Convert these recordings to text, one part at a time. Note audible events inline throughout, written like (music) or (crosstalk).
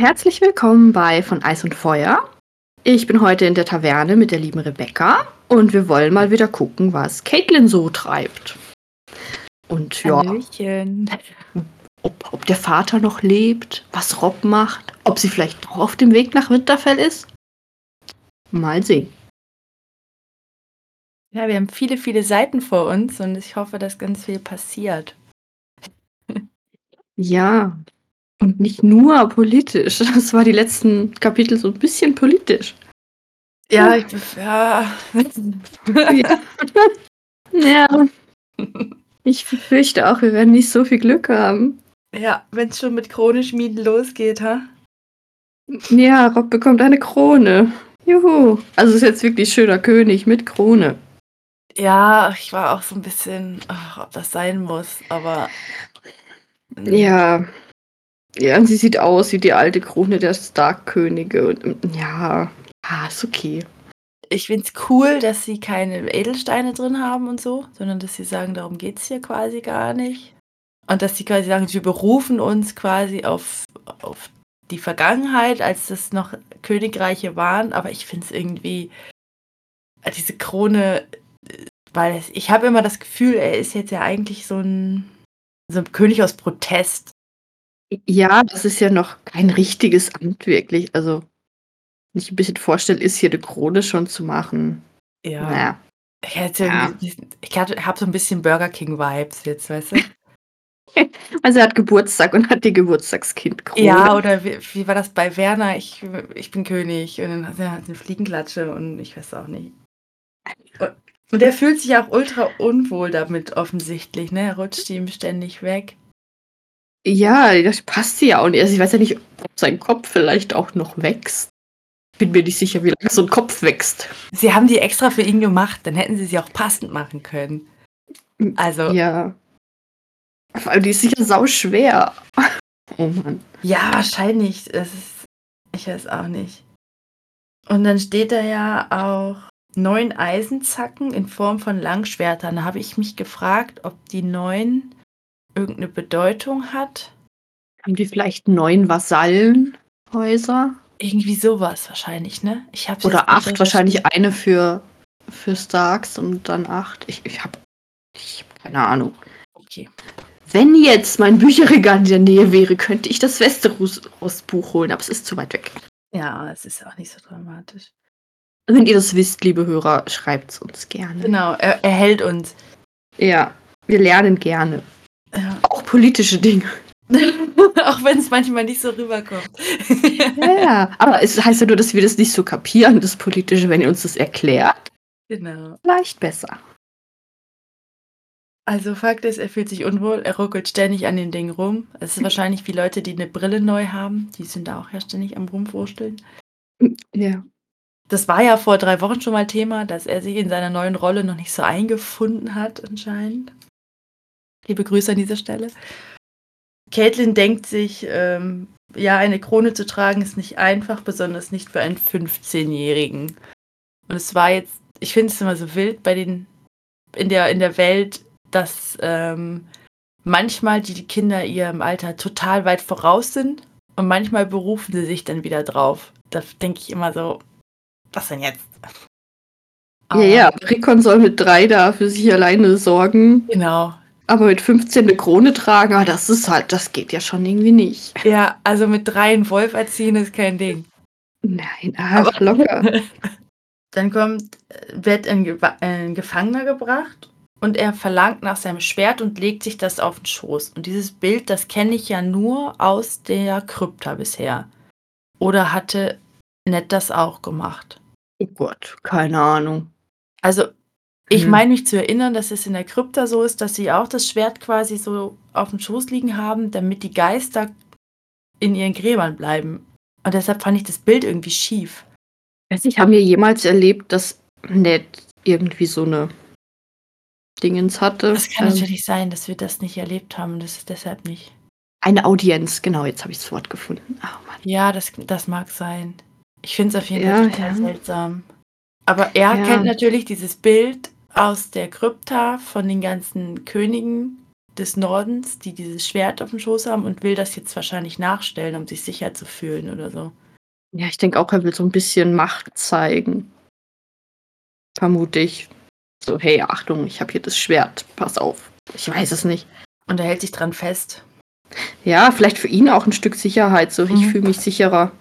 Herzlich willkommen bei Von Eis und Feuer. Ich bin heute in der Taverne mit der lieben Rebecca und wir wollen mal wieder gucken, was Caitlin so treibt. Und ja, Hallöchen. ob, ob der Vater noch lebt, was Rob macht, ob sie vielleicht doch auf dem Weg nach Winterfell ist. Mal sehen. Ja, wir haben viele, viele Seiten vor uns und ich hoffe, dass ganz viel passiert. Ja, und nicht nur politisch. (laughs) Das war die letzten Kapitel so ein bisschen politisch. Ja, ich ja. Ja. ja. Ich befürchte (laughs) auch, wir werden nicht so viel Glück haben. ja, wenn es schon mit Krone-Schmieden losgeht, ha? Ja, Rob bekommt eine Krone. Juhu. Also ist jetzt wirklich schöner König mit Krone. Ja, ich war auch so ein bisschen, ach, ob das sein muss, aber. Ja. Ja, und sie sieht aus wie die alte Krone der Stark-Könige. Und ja, ah, ist okay. Ich finde es cool, dass sie keine Edelsteine drin haben und so, sondern dass sie sagen, darum geht es hier quasi gar nicht. Und dass sie quasi sagen, wir berufen uns quasi auf, auf die Vergangenheit, als das noch Königreiche waren. Aber ich finde es irgendwie, äh, diese Krone, äh, weil ich habe immer das Gefühl, er ist jetzt ja eigentlich so ein, so ein König aus Protest. Ja, das ist ja noch kein richtiges Amt wirklich. Also, wenn ich ein bisschen vorstelle, ist hier eine Krone schon zu machen. Ja. Naja. Ich, hätte Ja. ich habe so ein bisschen Burger King-Vibes jetzt, weißt du? (laughs) Also er hat Geburtstag und hat die Geburtstagskind-Krone. Ja, oder wie, wie war das bei Werner? Ich, ich bin König. Und dann hat er eine Fliegenklatsche und ich weiß auch nicht. Und er fühlt sich auch ultra unwohl damit, offensichtlich. Ne? Er rutscht ihm ständig weg. Ja, das passt sie ja auch nicht. Also ich weiß ja nicht, ob sein Kopf vielleicht auch noch wächst. Bin mir nicht sicher, wie lange so ein Kopf wächst. Sie haben die extra für ihn gemacht, dann hätten sie sie auch passend machen können. Also, ja, Ja. Vor allem, die ist sicher sau schwer. (laughs) Oh Mann. wahrscheinlich. Es ist, ich weiß auch nicht. Und dann steht da ja auch neun Eisenzacken in Form von Langschwertern. Da habe ich mich gefragt, ob die neun irgendeine Bedeutung hat. Haben die vielleicht neun Vasallenhäuser? Irgendwie sowas wahrscheinlich, ne? Ich hab's Oder acht, wahrscheinlich eine für, für Starks und dann acht. Ich, ich habe ich hab keine Ahnung. Okay. Wenn jetzt mein Bücherregal in der Nähe wäre, könnte ich das Westeros-Buch holen, aber es ist zu weit weg. Ja, es ist auch nicht so dramatisch. Wenn ihr das wisst, liebe Hörer, schreibt es uns gerne. Genau, er, er hält uns. Ja, wir lernen gerne. Politische Dinge. (laughs) auch wenn es manchmal nicht so rüberkommt. Ja, ja. Aber es heißt ja nur, dass wir das nicht so kapieren, das Politische, wenn ihr uns das erklärt. genau. Vielleicht besser. Also Fakt ist, er fühlt sich unwohl, er ruckelt ständig an den Dingen rum. Es ist wahrscheinlich wie Leute, die eine Brille neu haben. Die sind da auch ja ständig am Rumwursteln. Ja. Das war ja vor drei Wochen schon mal Thema, dass er sich in seiner neuen Rolle noch nicht so eingefunden hat, anscheinend. Liebe Grüße an dieser Stelle. Caitlin denkt sich, ähm, ja, eine Krone zu tragen ist nicht einfach, besonders nicht für einen 15-Jährigen. Und es war jetzt, ich finde es immer so wild bei den, in der, in der Welt, dass ähm, manchmal die Kinder ihrem Alter total weit voraus sind und manchmal berufen sie sich dann wieder drauf. Da denke ich immer so, was denn jetzt? Ja, ja, Rickon soll mit drei da für sich alleine sorgen, Genau. Aber mit 15 eine Krone tragen, ah, das ist halt, das geht ja schon irgendwie nicht. Ja, also mit drei einen Wolf erziehen ist kein Ding. Nein, ach, locker. (laughs) Dann kommt, äh, wird ein, Gewa- ein Gefangener gebracht und er verlangt nach seinem Schwert und legt sich das auf den Schoß. Und dieses Bild, das kenne ich ja nur aus der Krypta bisher. Oder hatte Ned das auch gemacht? Oh Gott, keine Ahnung. Also, ich Hm. meine mich zu erinnern, dass es in der Krypta so ist, dass sie auch das Schwert quasi so auf dem Schoß liegen haben, damit die Geister in ihren Gräbern bleiben. Und deshalb fand ich das Bild irgendwie schief. Weiß nicht, haben wir jemals erlebt, dass Ned irgendwie so eine Dingens hatte? Das kann Ähm, natürlich sein, dass wir das nicht erlebt haben und das ist deshalb nicht. Eine Audienz, genau, jetzt habe ich das Wort gefunden. Oh Mann. Ja, das, das mag sein. Ich finde es auf jeden Ja, Fall total ja. seltsam. Aber er Ja. kennt natürlich dieses Bild aus der Krypta von den ganzen Königen des Nordens, die dieses Schwert auf dem Schoß haben und will das jetzt wahrscheinlich nachstellen, um sich sicher zu fühlen oder so. Ja, ich denke auch, er will so ein bisschen Macht zeigen. Vermute ich. So, hey, Achtung, ich habe hier das Schwert. Pass auf. Ich weiß es nicht. Und er hält sich dran fest. Ja, vielleicht für ihn auch ein Stück Sicherheit. So, ich Mhm. fühle mich sicherer,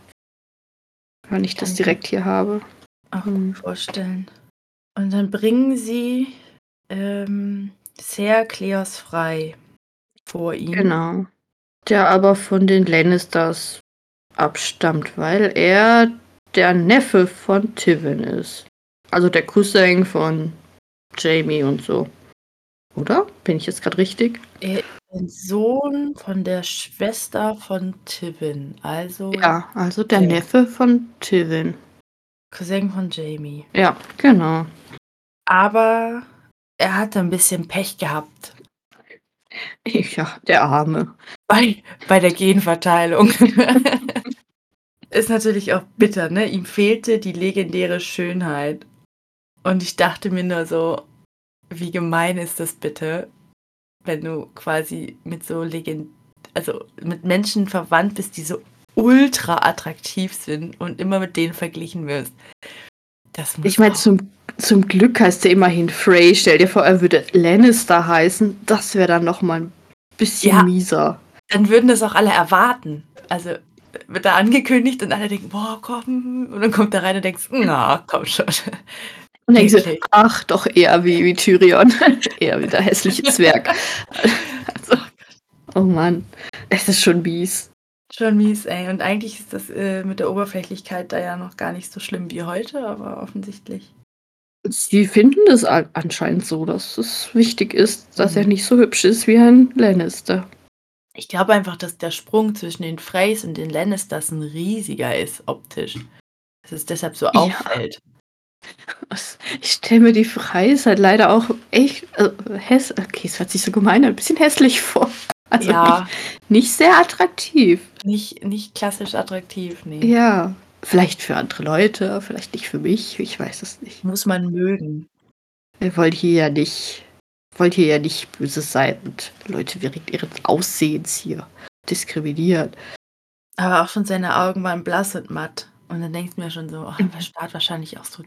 wenn ich das Kann ich direkt hier habe. Auch Hm. gut vorstellen. Und dann bringen sie ähm, Ser Kleos frei vor ihn. Genau. Der aber von den Lannisters abstammt, weil er der Neffe von Tivin ist. Also der Cousin von Jamie und so. Oder? Bin ich jetzt gerade richtig? Er ist ein Sohn von der Schwester von Tivin, also Ja, also der. Neffe von Tivin. Cousin von Jamie. Ja, genau. Aber er hatte ein bisschen Pech gehabt Ja, der Arme. bei, bei der Genverteilung. (laughs) ist natürlich auch bitter, ne? Ihm fehlte die legendäre Schönheit. Und ich dachte mir nur so, wie gemein ist das bitte, wenn du quasi mit so Legend, also mit Menschen verwandt bist, die so ultra attraktiv sind und immer mit denen verglichen wirst. Ich meine, zum, zum Glück heißt er immerhin Frey. Stell dir vor, er würde Lannister heißen. Das wäre dann noch mal ein bisschen Ja. mieser. dann würden das auch alle erwarten. Also wird da angekündigt und alle denken, boah, komm. Und dann kommt er rein und denkst, na, komm schon. Und denkst du, ach, doch eher wie, wie Tyrion. (laughs) eher wie der hässliche (laughs) Zwerg. also, oh Mann, es ist schon mies. Schon mies, ey. Und eigentlich ist das äh, mit der Oberflächlichkeit da ja noch gar nicht so schlimm wie heute, aber offensichtlich. Sie finden es an- anscheinend so, dass es wichtig ist, dass er Mhm. nicht so hübsch ist wie ein Lannister. Ich glaube einfach, dass der Sprung zwischen den Freys und den Lannisters ein riesiger ist, optisch. Dass es deshalb so Ja. auffällt. Was- Ich stelle mir die Freis halt leider auch echt äh, häss okay, es hört sich so gemein an, ein bisschen hässlich vor. Also ja, nicht, nicht sehr attraktiv. nicht, nicht klassisch attraktiv, nee. Ja, vielleicht für andere Leute, vielleicht nicht für mich, ich weiß es nicht. Muss man mögen. Wir wollen hier ja nicht, wollen hier ja nicht böse sein und Leute wegen ihres Aussehens hier diskriminieren. Aber auch schon seine Augen waren blass und matt. Und dann denkst du mir schon so, oh, Mhm. der starrt wahrscheinlich auch so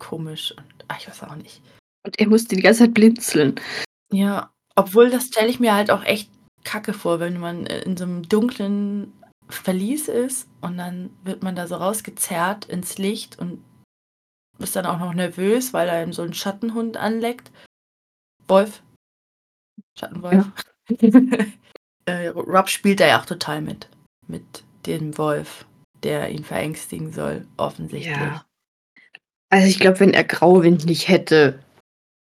komisch und ach, ich weiß auch nicht. Und er musste die ganze Zeit blinzeln. Ja, obwohl das stelle ich mir halt auch echt kacke vor, wenn man äh, in so einem dunklen Verlies ist und dann wird man da so rausgezerrt ins Licht und ist dann auch noch nervös, weil er so einen Schattenhund anleckt. Wolf. Schattenwolf. (laughs) äh, Rob spielt da ja auch total mit. Mit dem Wolf, der ihn verängstigen soll, offensichtlich. Ja. Also ich glaube, wenn er Grauwind nicht hätte,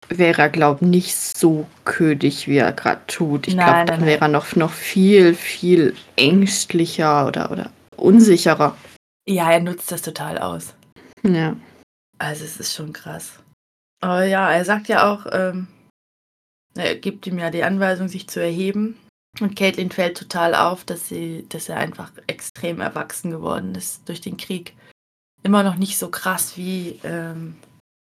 wäre er, glaube ich, nicht so könig, wie er gerade tut. Ich glaube, dann wäre er noch, noch viel, viel ängstlicher oder, oder unsicherer. Ja, er nutzt das total aus. Ja. Also es ist schon krass. Aber ja, er sagt ja auch, ähm, er gibt ihm ja die Anweisung, sich zu erheben. Und Caitlin fällt total auf, dass sie, dass er einfach extrem erwachsen geworden ist durch den Krieg. Immer noch nicht so krass wie, ähm,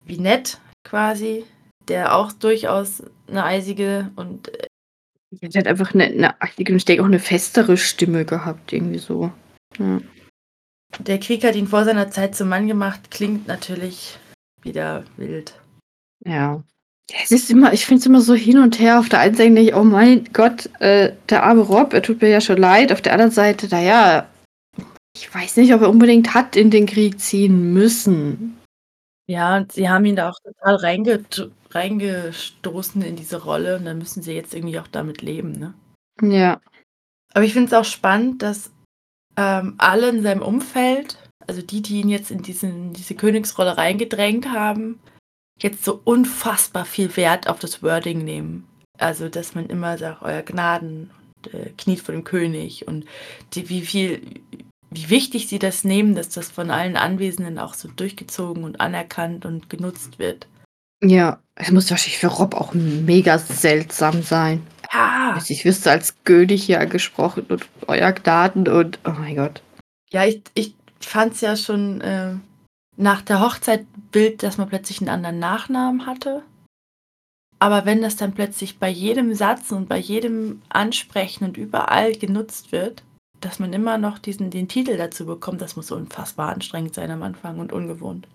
wie Ned quasi, der auch durchaus eine eisige und äh, Er hat einfach eine, eine ich denke auch eine festere Stimme gehabt, irgendwie so. Ja. der Krieg hat ihn vor seiner Zeit zum Mann gemacht, klingt natürlich wieder wild. Ja. Es ist immer, ich finde es immer so hin und her. Auf der einen Seite denke ich, oh mein Gott, äh, der arme Rob, er tut mir ja schon leid. Auf der anderen Seite, naja, ich weiß nicht, ob er unbedingt hat in den Krieg ziehen müssen. Ja, und sie haben ihn da auch total reinge reingestoßen in diese Rolle und dann müssen sie jetzt irgendwie auch damit leben, ne? Ja. Aber ich finde es auch spannend, dass ähm, alle in seinem Umfeld, also die, die ihn jetzt in diesen, diese Königsrolle reingedrängt haben, jetzt so unfassbar viel Wert auf das Wording nehmen. Also, dass man immer sagt, euer Gnaden, und, äh, kniet vor dem König und die, wie viel, wie wichtig sie das nehmen, dass das von allen Anwesenden auch so durchgezogen und anerkannt und genutzt wird. Ja, es muss wahrscheinlich für Rob auch mega seltsam sein. Ja, ich wüsste als König hier gesprochen und euer Gnaden und oh mein Gott. ja ich, ich fand es ja schon äh, nach der Hochzeit Bild, dass man plötzlich einen anderen Nachnamen hatte. Aber wenn das dann plötzlich bei jedem Satz und bei jedem Ansprechen und überall genutzt wird, dass man immer noch diesen, den Titel dazu bekommt, das muss unfassbar anstrengend sein am Anfang und ungewohnt.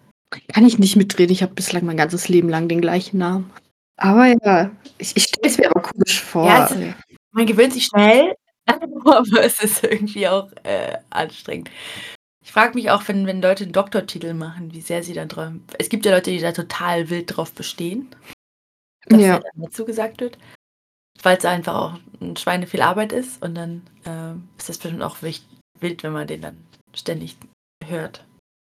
Kann ich nicht mitreden. Ich habe bislang mein ganzes Leben lang den gleichen Namen. Aber ja, ich, ich stelle es mir aber komisch vor. Ja, es, man gewöhnt sich schnell, (laughs) aber es ist irgendwie auch äh, anstrengend. Ich frage mich auch, wenn, wenn Leute einen Doktortitel machen, wie sehr sie dann drauf. Es gibt ja Leute, die da total wild drauf bestehen, dass ja. dann dazu gesagt wird, weil es einfach auch ein Schweine viel Arbeit ist und dann äh, ist das bestimmt auch wild, wenn man den dann ständig hört.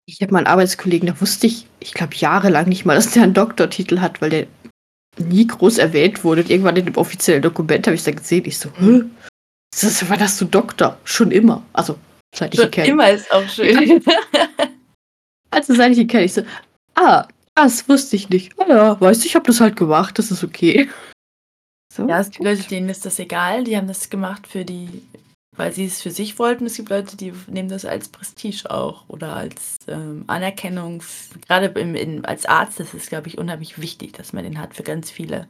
Ich habe mal einen Arbeitskollegen, da wusste ich, ich glaube, jahrelang nicht mal, dass der einen Doktortitel hat, weil der nie groß erwähnt wurde. Und irgendwann in dem offiziellen Dokument habe ich es dann gesehen. Ich so, Hä? Das war das du Doktor? Schon immer. Also, seit ich ihn kenne. Immer ist auch schön. (laughs) also, seit ich ihn kenne, ich so, ah, das wusste ich nicht. Ah ja, weiß ich, habe das halt gemacht, das ist okay. So, ja, es gibt Leute, denen ist das egal, die haben das gemacht für die weil sie es für sich wollten. Es gibt Leute, die nehmen das als Prestige auch oder als ähm, Anerkennung. Gerade im, in, als Arzt ist glaube ich, unheimlich wichtig, dass man den hat für ganz viele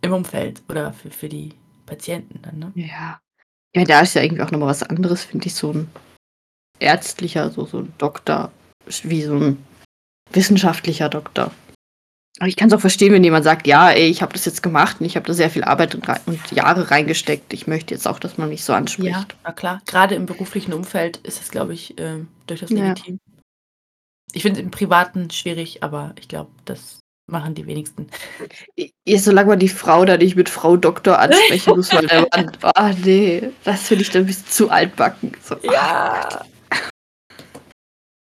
im Umfeld oder für, für die Patienten dann. Ne? Ja. Ja, da ist ja irgendwie auch nochmal was anderes, finde ich, so ein ärztlicher, so, so ein Doktor, wie so ein wissenschaftlicher Doktor. Aber ich kann es auch verstehen, wenn jemand sagt, ja, ey, ich habe das jetzt gemacht und ich habe da sehr viel Arbeit und, und, Jahre reingesteckt. Ich möchte jetzt auch, dass man mich so anspricht. Ja, na klar. Gerade im beruflichen Umfeld ist das, glaube ich, äh, durchaus legitim. Ja. Ich finde es im Privaten schwierig, aber ich glaube, das machen die wenigsten. Ja, solange man die Frau da nicht mit Frau Doktor ansprechen (laughs) muss, weil der Mann, oh nee, das finde ich dann ein bisschen zu altbacken. So, ja.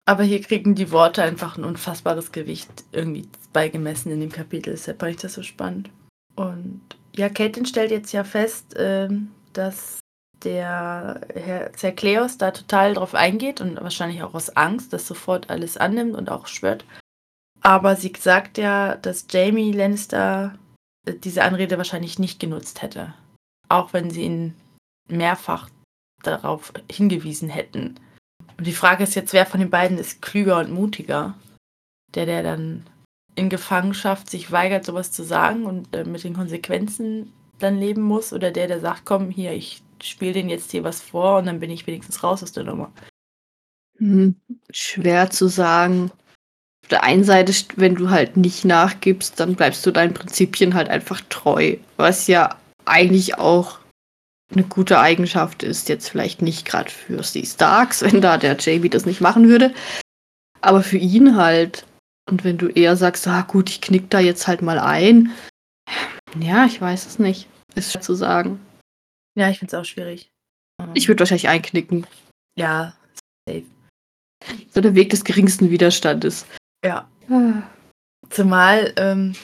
Aber hier kriegen die Worte einfach ein unfassbares Gewicht irgendwie beigemessen in dem Kapitel. Deshalb fand ich das so spannend. Und ja, Caitlin stellt jetzt ja fest, äh, dass der Herr Zerkleos da total drauf eingeht und wahrscheinlich auch aus Angst, das sofort alles annimmt und auch schwört. Aber sie sagt ja, dass Jamie Lannister äh, diese Anrede wahrscheinlich nicht genutzt hätte. Auch wenn sie ihn mehrfach darauf hingewiesen hätten. Und die Frage ist jetzt, wer von den beiden ist klüger und mutiger? Der, der dann in Gefangenschaft sich weigert, sowas zu sagen und äh, mit den Konsequenzen dann leben muss, oder der, der sagt, komm hier, ich spiele den jetzt hier was vor und dann bin ich wenigstens raus aus der Nummer. Hm, schwer zu sagen. Auf der einen Seite, wenn du halt nicht nachgibst, dann bleibst du deinen Prinzipien halt einfach treu, was ja eigentlich auch eine gute Eigenschaft ist. Jetzt vielleicht nicht gerade für die Starks, (laughs) wenn da der Jamie das nicht machen würde, aber für ihn halt. Und wenn du eher sagst, ah gut, ich knick da jetzt halt mal ein. Ja, ich weiß es nicht. Ist schwer zu sagen. Ja, ich finde es auch schwierig. Ich würde wahrscheinlich einknicken. Ja, safe. So der Weg des geringsten Widerstandes. Ja. Ah. Zumal ähm,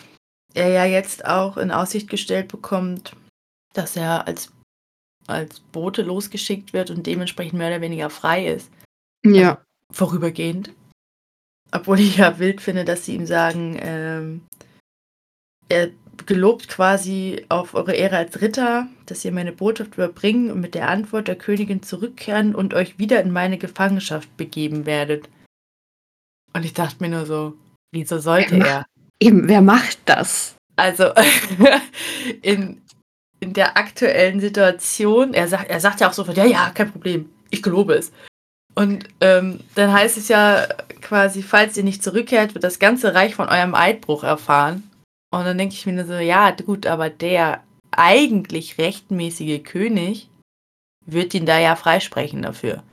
er ja jetzt auch in Aussicht gestellt bekommt, dass er als, als Bote losgeschickt wird und dementsprechend mehr oder weniger frei ist. Ja. Also, vorübergehend. Obwohl ich ja wild finde, dass sie ihm sagen, ähm, er gelobt quasi auf eure Ehre als Ritter, dass ihr meine Botschaft überbringen und mit der Antwort der Königin zurückkehren und euch wieder in meine Gefangenschaft begeben werdet. Und ich dachte mir nur so, wieso sollte er? Eben, wer macht das? Also (laughs) in, in der aktuellen Situation, er sagt, er sagt ja auch sofort, ja, ja, kein Problem, ich gelobe es. Und ähm, dann heißt es ja quasi, falls ihr nicht zurückkehrt, wird das ganze Reich von eurem Eidbruch erfahren. Und dann denke ich mir so, ja, gut, aber der eigentlich rechtmäßige König wird ihn da ja freisprechen dafür.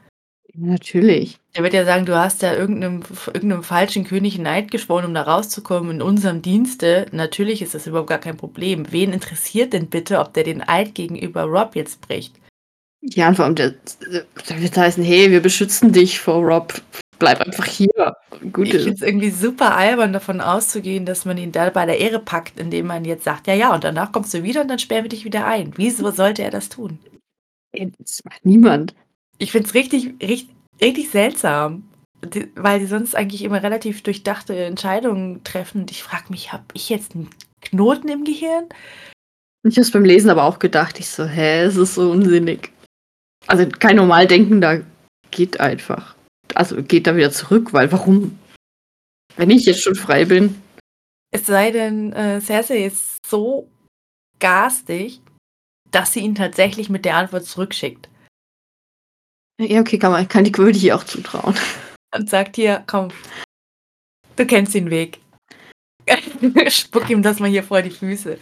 Natürlich. Er wird ja sagen, du hast ja irgendeinem, irgendeinem falschen König Neid geschworen, um da rauszukommen in unserem Dienste. Natürlich ist das überhaupt gar kein Problem. Wen interessiert denn bitte, ob der den Eid gegenüber Rob jetzt bricht? Ja, und vor allem, der, der wird heißen, hey, wir beschützen dich vor Rob. Bleib einfach hier. Gut ich finde es irgendwie super albern, davon auszugehen, dass man ihn da bei der Ehre packt, indem man jetzt sagt, ja, ja, und danach kommst du wieder und dann sperren wir dich wieder ein. Wieso sollte er das tun? Das macht niemand. Ich finde es richtig, richtig, richtig seltsam, die, weil die sonst eigentlich immer relativ durchdachte Entscheidungen treffen. Und ich frage mich, habe ich jetzt einen Knoten im Gehirn? Ich habe es beim Lesen aber auch gedacht, ich so, hä, es ist so unsinnig. Also kein Normaldenkender geht einfach. Also geht da wieder zurück, weil warum? Wenn ich jetzt schon frei bin. Es sei denn, äh, Cersei ist so garstig, dass sie ihn tatsächlich mit der Antwort zurückschickt. Ja, okay, kann, man, kann die würde ich auch zutrauen. Und sagt hier, komm, du kennst den Weg. (laughs) Spuck ihm das mal hier vor die Füße.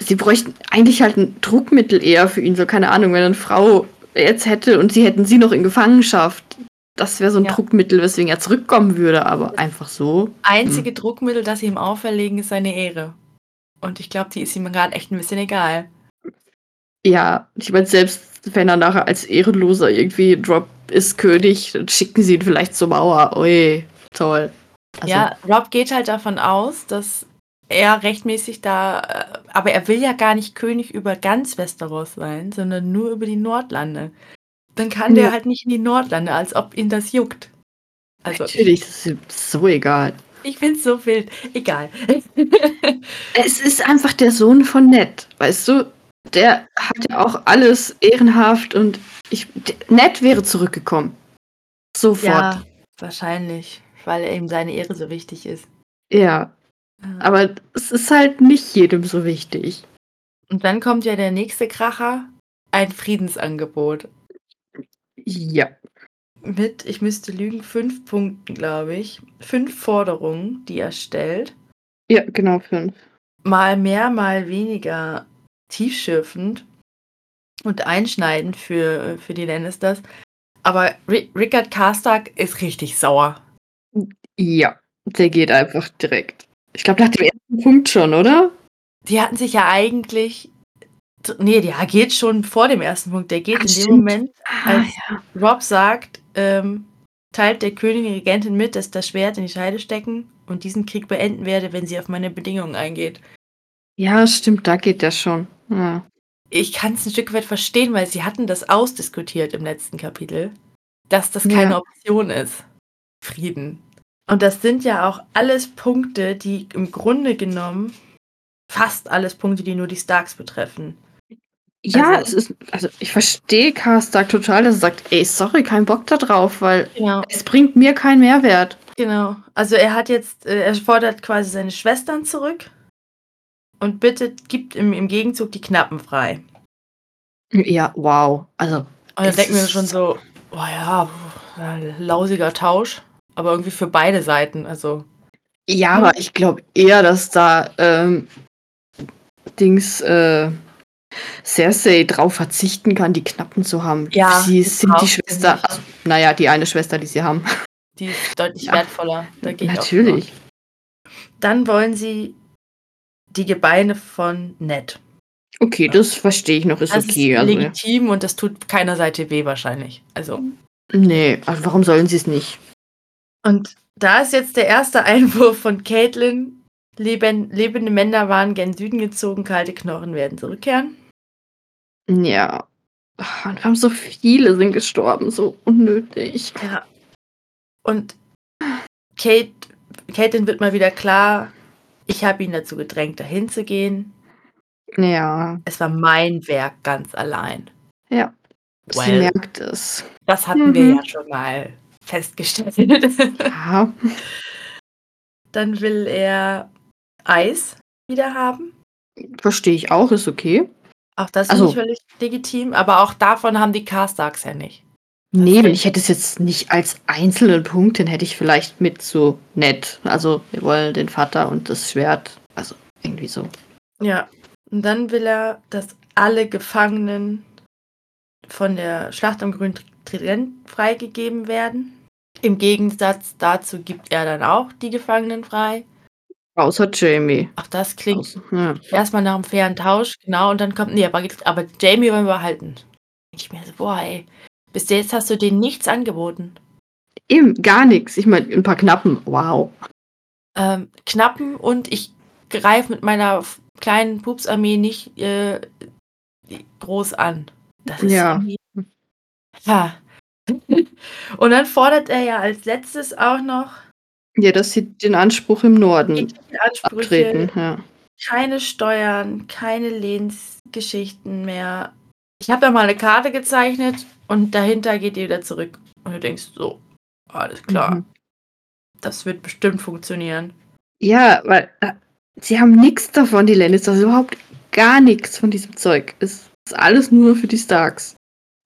Sie bräuchten eigentlich halt ein Druckmittel eher für ihn, so keine Ahnung, wenn eine Frau jetzt hätte und sie hätten sie noch in Gefangenschaft. Das wäre so ein ja. Druckmittel, weswegen er zurückkommen würde, aber einfach so. Einzige hm. Druckmittel, das sie ihm auferlegen, ist seine Ehre. Und ich glaube, die ist ihm gerade echt ein bisschen egal. Ja, ich meine, selbst wenn er nachher als Ehrenloser irgendwie Drop ist König, dann schicken sie ihn vielleicht zur Mauer. Ui, toll. Also, ja, Rob geht halt davon aus, dass er rechtmäßig da, äh, aber er will ja gar nicht König über ganz Westeros sein, sondern nur über die Nordlande. Dann kann ja. der halt nicht in die Nordlande, als ob ihn das juckt. Also, Natürlich, das ist so egal. Ich find's so wild. Egal. es ist einfach der Sohn von Ned, weißt du? Der hat ja auch alles ehrenhaft und ich, Ned wäre zurückgekommen. Sofort. Ja, wahrscheinlich, weil ihm seine Ehre so wichtig ist. Ja. Aber es ist halt nicht jedem so wichtig. Und dann kommt ja der nächste Kracher, ein Friedensangebot. Ja. Mit, ich müsste lügen, fünf Punkten, glaube ich. Fünf Forderungen, die er stellt. Ja, genau, fünf. Mal mehr, mal weniger tiefschürfend und einschneidend für, für die Lannisters. Aber Rickard Karstark ist richtig sauer. Ja, der geht einfach direkt. Ich glaube, nach dem ersten Punkt schon, oder? Die hatten sich ja eigentlich. Nee, der geht schon vor dem ersten Punkt. Der geht Ach, in dem stimmt. Moment, ah, als ah, ja. Rob sagt, ähm, teilt der Königin Regentin mit, dass das Schwert in die Scheide stecken und diesen Krieg beenden werde, wenn sie auf meine Bedingungen eingeht. Ja, stimmt, da geht der schon. Ja. Ich kann es ein Stück weit verstehen, weil sie hatten das ausdiskutiert im letzten Kapitel, dass das keine ja. Option ist. Frieden. Und das sind ja auch alles Punkte, die im Grunde genommen fast alles Punkte, die nur die Starks betreffen. Ja, also, es ist, also ich verstehe Karstark total, dass er sagt, ey, sorry, kein Bock da drauf, weil genau. es bringt mir keinen Mehrwert. Genau. Also er hat jetzt, äh, er fordert quasi seine Schwestern zurück und bittet, gibt im, im Gegenzug die Knappen frei. Ja, wow. Also. Und dann denken wir schon so, oh ja, lausiger Tausch aber irgendwie für beide Seiten. Also. Ja, aber ich glaube eher, dass da ähm, Dings äh, Cersei drauf verzichten kann, die Knappen zu haben. Ja, sie sind die Schwester, also, naja, die eine Schwester, die sie haben. Die ist deutlich ja. wertvoller. Natürlich. Dann wollen sie die Gebeine von Ned. Okay, das verstehe ich noch, ist das okay. Ist also, legitim ja. und das tut keiner Seite weh wahrscheinlich. Also. Nee, also warum sollen sie es nicht? Und da ist jetzt der erste Einwurf von Caitlin. Leben, lebende Männer waren gen Süden gezogen, kalte Knochen werden zurückkehren. Ja. Und wir haben so viele sind gestorben, so unnötig. Ja. Und Kate, Caitlin wird mal wieder klar, ich habe ihn dazu gedrängt, dahin zu gehen. Ja. Es war mein Werk ganz allein. Ja. Well, Sie merkt es. Das hatten mhm. wir ja schon mal festgestellt. (laughs) Ja. Dann will er Eis wieder haben. Verstehe ich auch, ist okay. Auch das also, ist völlig legitim, aber auch davon haben die Carstarks ja nicht. Nee, wenn ich hätte es jetzt nicht als einzelnen Punkt, dann hätte ich vielleicht mit so nett. Also, wir wollen den Vater und das Schwert. Also, irgendwie so. Ja. Und dann will er, dass alle Gefangenen von der Schlacht am grünen Trident freigegeben werden. Im Gegensatz dazu gibt er dann auch die Gefangenen frei. Außer Jamie. Ach, das klingt Außer, ja. erstmal nach einem fairen Tausch, genau, und dann kommt, nee, aber, aber Jamie wollen wir behalten. Ich mir so, boah, ey, bis jetzt hast du denen nichts angeboten. Eben, gar nichts. Ich meine, ein paar Knappen, wow. Ähm, Knappen und ich greife mit meiner kleinen Pupsarmee nicht äh, groß an. Das ist ja. Ja. (laughs) Und dann fordert er ja als letztes auch noch. Ja, dass sie den Anspruch im Norden abtreten. Ja. Keine Steuern, keine Lehnsgeschichten mehr. Ich habe da mal eine Karte gezeichnet und dahinter geht ihr wieder zurück. Und du denkst so, alles klar. Mhm. Das wird bestimmt funktionieren. Ja, weil äh, sie haben nichts davon, die Lannisters. Überhaupt gar nichts von diesem Zeug. Es ist alles nur für die Starks.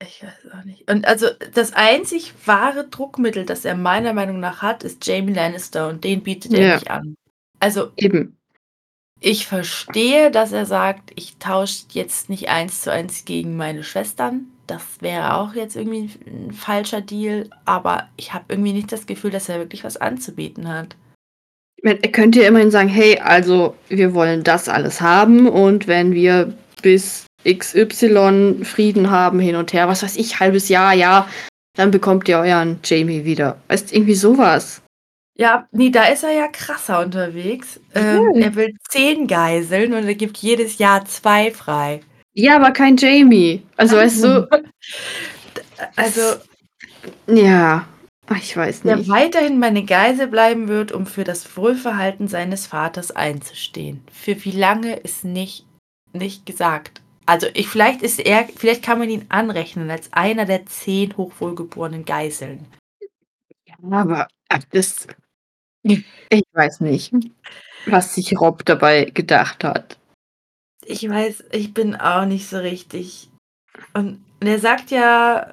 Ich weiß auch nicht. Und also das einzig wahre Druckmittel, das er meiner Meinung nach hat, ist Jamie Lannister und den bietet er Ja. nicht an. Also Eben. ich verstehe, dass er sagt, ich tausche jetzt nicht eins zu eins gegen meine Schwestern. Das wäre auch jetzt irgendwie ein falscher Deal. Aber ich habe irgendwie nicht das Gefühl, dass er wirklich was anzubieten hat. Er könnte ja immerhin sagen, hey, also wir wollen das alles haben und wenn wir bis XY Frieden haben hin und her, was weiß ich, halbes Jahr, ja, dann bekommt ihr euren Jamie wieder. Weißt irgendwie sowas. Ja, nee, da ist er ja krasser unterwegs. Ähm, Ja. er will zehn Geiseln und er gibt jedes Jahr zwei frei. Ja, aber kein Jamie. Also weißt du, (laughs) Also, ja, ich weiß der nicht. weiterhin meine Geisel bleiben wird, um für das Wohlverhalten seines Vaters einzustehen. Für wie lange ist nicht, nicht gesagt. Also ich, vielleicht ist er, vielleicht kann man ihn anrechnen als einer der zehn hochwohlgeborenen Geiseln. Ja, aber das, ich weiß nicht, was sich Rob dabei gedacht hat. Ich weiß, ich bin auch nicht so richtig. Und er sagt ja,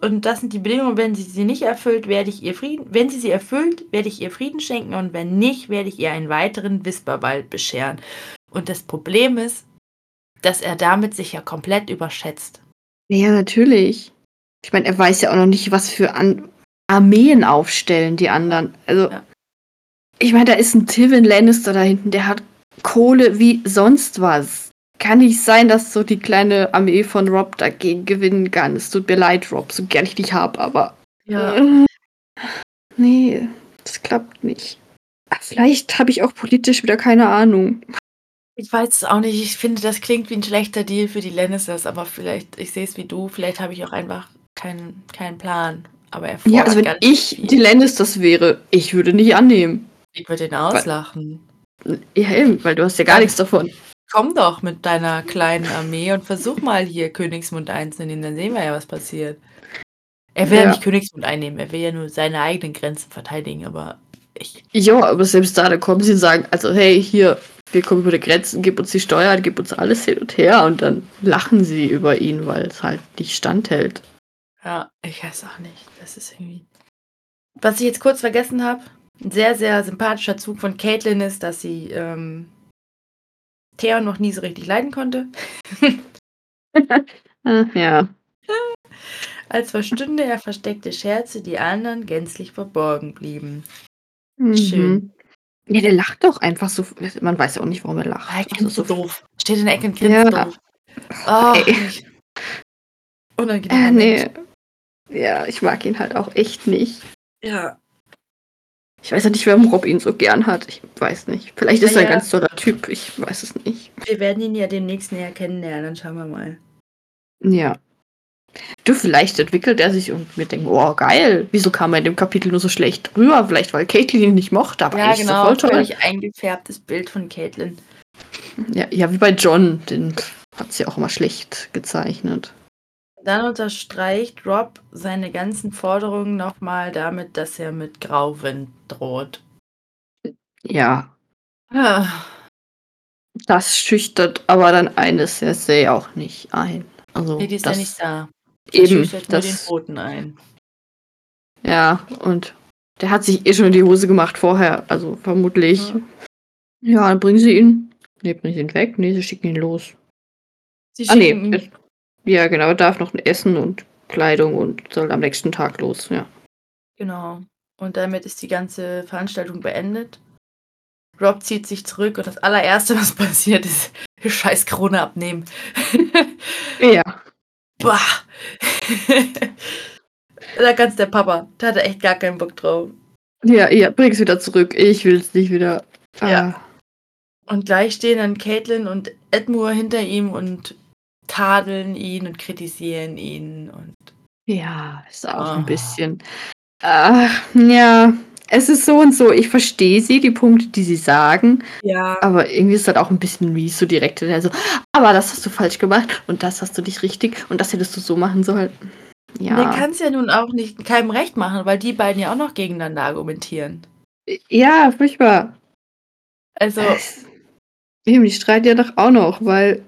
und das sind die Bedingungen, wenn sie sie nicht erfüllt, werde ich ihr Frieden, wenn sie sie erfüllt, werde ich ihr Frieden schenken und wenn nicht, werde ich ihr einen weiteren Wisperwald bescheren. Und das Problem ist, dass er damit sich ja komplett überschätzt. Ja, natürlich. Ich meine, er weiß ja auch noch nicht, was für An Armeen aufstellen die anderen. Also, Ja. ich meine, da ist ein Tywin Lannister da hinten, der hat Kohle wie sonst was. Kann nicht sein, dass so die kleine Armee von Rob dagegen gewinnen kann. Es tut mir leid, Rob, so gern ich dich hab, aber. Äh, (laughs) nee, das klappt nicht. Vielleicht habe ich auch politisch wieder keine Ahnung. Ich weiß es auch nicht. Ich finde, das klingt wie ein schlechter Deal für die Lannisters, aber vielleicht, ich sehe es wie du, vielleicht habe ich auch einfach keinen, keinen Plan. Aber er Ja, also wenn ich viel. die Lannisters wäre, ich würde nicht annehmen. ich würde ihn auslachen. Ja, eben, weil du hast ja gar nichts davon. Komm doch mit deiner kleinen Armee und versuch mal hier Königsmund einzunehmen, dann sehen wir ja, was passiert. Er will ja, Ja. nicht Königsmund einnehmen, er will ja nur seine eigenen Grenzen verteidigen, aber ich. Ja, aber selbst da, da kommen sie und sagen, also hey, hier, wir kommen über die Grenzen, gib uns die Steuern, gib uns alles hin und her und dann lachen sie über ihn, weil es halt nicht standhält. Ja, ich weiß auch nicht. Das ist irgendwie. Was ich jetzt kurz vergessen habe, ein sehr, sehr sympathischer Zug von Caitlin ist, dass sie ähm, Theon noch nie so richtig leiden konnte. (laughs) Ah, ja. Als verstünde er versteckte Scherze, die anderen gänzlich verborgen blieben. Mhm. Schön. Ja, der lacht doch einfach so. Man weiß ja auch nicht, warum er lacht. Ah, er Also grinst so doof. Steht in der Ecke und grinst Ja. doof. Oh, Ey. Unangenehm. Äh, nee. Ja, ich mag ihn halt auch echt nicht. Ja. Ich weiß ja nicht, warum Rob ihn so gern hat. Ich weiß nicht. Vielleicht ist er ein ganz toller Typ. Ich weiß es nicht. Wir werden ihn ja demnächst näher kennenlernen, dann schauen wir mal. Ja. Du, vielleicht entwickelt er sich und wir denken, oh, geil. Wieso kam er in dem Kapitel nur so schlecht rüber? Vielleicht, weil Caitlyn ihn nicht mochte, aber ja, eigentlich ist er genau. voll toll. Völlig eingefärbtes Bild von Caitlin. Ja, ja, wie bei John. Den hat sie auch immer schlecht gezeichnet. Dann unterstreicht Rob seine ganzen Forderungen nochmal damit, dass er mit Grauwind droht. Ja, Ah, das schüchtert aber dann eines Cersei auch nicht ein. Also, nee, die ist das ja nicht da. Der eben, schüchtert nur den das, Toten ein. ja, und der hat sich eh schon in die Hose gemacht vorher, also vermutlich. Ja. Ja, dann bringen sie ihn. Nee, bringen sie ihn weg. Nee, sie schicken ihn los. Sie Ah, nee. schicken ihn- Ja, genau, er darf noch Essen und Kleidung und soll am nächsten Tag los, ja. Genau. Und damit ist die ganze Veranstaltung beendet. Rob zieht sich zurück und das allererste, was passiert, ist (laughs) scheiß Krone abnehmen. (laughs) Ja. Boah. (laughs) da ganz der Papa. Da hat er echt gar keinen Bock drauf. Ja, ja, bring's wieder zurück. Ich will's nicht wieder. Ah, Ja. Und gleich stehen dann Caitlin und Edmure hinter ihm und tadeln ihn und kritisieren ihn. Und Ja, ist auch Ah. ein bisschen. Ach, ja, es ist so und so. Ich verstehe sie, die Punkte, die sie sagen, ja, aber irgendwie ist das auch ein bisschen mies, so direkt. Also, aber das hast du falsch gemacht und das hast du nicht richtig und das hättest du so machen sollen. der Ja. kann es ja nun auch nicht keinem recht machen, weil die beiden ja auch noch gegeneinander argumentieren. Ja, furchtbar. Also. Eben, die streiten ja doch auch noch, weil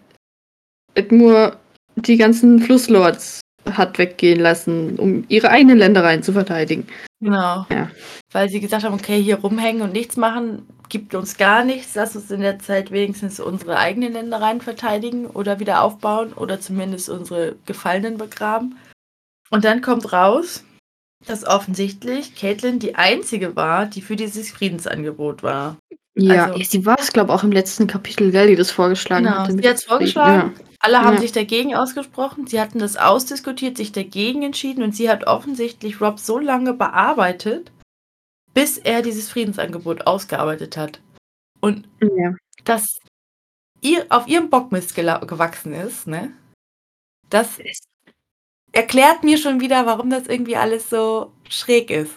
Edmure die ganzen Flusslords hat weggehen lassen, um ihre eigenen Ländereien zu verteidigen. Genau. Ja. Weil sie gesagt haben, okay, hier rumhängen und nichts machen, gibt uns gar nichts. Lass uns in der Zeit wenigstens unsere eigenen Ländereien verteidigen oder wieder aufbauen oder zumindest unsere Gefallenen begraben. Und dann kommt raus, dass offensichtlich Caitlin die einzige war, die für dieses Friedensangebot war. Ja, Also- ja, sie war es, glaube ich, auch im letzten Kapitel, gell, die das vorgeschlagen Genau, mit sie hat es dem Frieden. Alle haben Ja. sich dagegen ausgesprochen. Sie hatten das ausdiskutiert, sich dagegen entschieden und sie hat offensichtlich Rob so lange bearbeitet, bis er dieses Friedensangebot ausgearbeitet hat. Und Ja. dass ihr auf ihrem Bockmist gewachsen ist, ne? Das erklärt mir schon wieder, warum das irgendwie alles so schräg ist.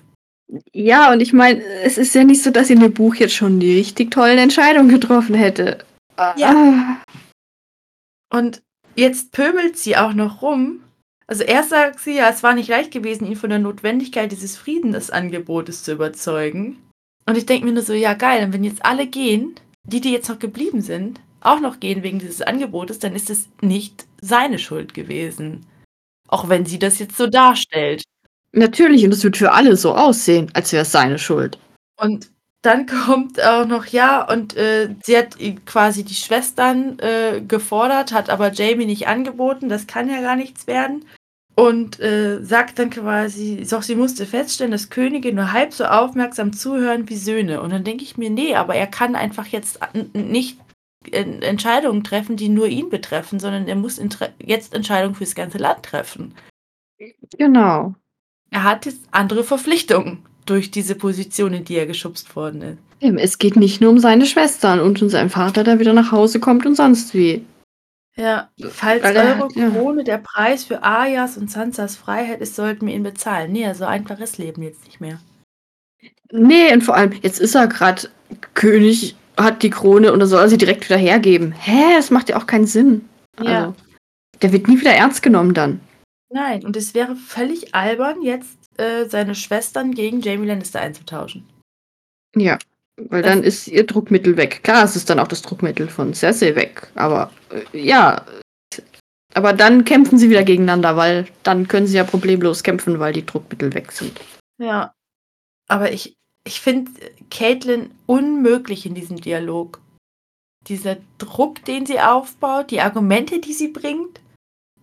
Ja, und ich meine, es ist ja nicht so, dass sie in dem Buch jetzt schon die richtig tollen Entscheidungen getroffen hätte. Ja. Und jetzt pöbelt sie auch noch rum. Also erst sagt sie ja, es war nicht leicht gewesen, ihn von der Notwendigkeit dieses Friedensangebotes zu überzeugen. Und ich denke mir nur so, ja geil, und wenn jetzt alle gehen, die, die jetzt noch geblieben sind, auch noch gehen wegen dieses Angebotes, dann ist es nicht seine Schuld gewesen. Auch wenn sie das jetzt so darstellt. Natürlich, und es wird für alle so aussehen, als wäre es seine Schuld. Und dann kommt auch noch, ja, und äh, sie hat quasi die Schwestern äh, gefordert, hat aber Jamie nicht angeboten, das kann ja gar nichts werden. Und äh, sagt dann quasi, doch sie musste feststellen, dass Könige nur halb so aufmerksam zuhören wie Söhne. Und dann denke ich mir, nee, aber er kann einfach jetzt nicht Entscheidungen treffen, die nur ihn betreffen, sondern er muss jetzt Entscheidungen fürs ganze Land treffen. Genau. Er hat jetzt andere Verpflichtungen durch diese Position, in die er geschubst worden ist. Es geht nicht nur um seine Schwestern und um seinen Vater, der wieder nach Hause kommt und sonst wie. Ja, falls Weil eure hat- ja. Krone der Preis für Ayas und Sansas Freiheit ist, sollten wir ihn bezahlen. Nee, so einfach ist Leben jetzt nicht mehr. Nee, und vor allem, jetzt ist er gerade König, hat die Krone und dann soll er sie direkt wieder hergeben. Hä? Das macht ja auch keinen Sinn. Ja. Also, der wird nie wieder ernst genommen dann. Nein, und es wäre völlig albern, jetzt äh, seine Schwestern gegen Jamie Lannister einzutauschen. Ja. Weil Das- dann ist ihr Druckmittel weg. Klar, es ist dann auch das Druckmittel von Cersei weg. Aber äh, ja. Aber dann kämpfen sie wieder gegeneinander, weil dann können sie ja problemlos kämpfen, weil die Druckmittel weg sind. Ja. Aber ich, ich finde Caitlin unmöglich in diesem Dialog. Dieser Druck, den sie aufbaut, die Argumente, die sie bringt.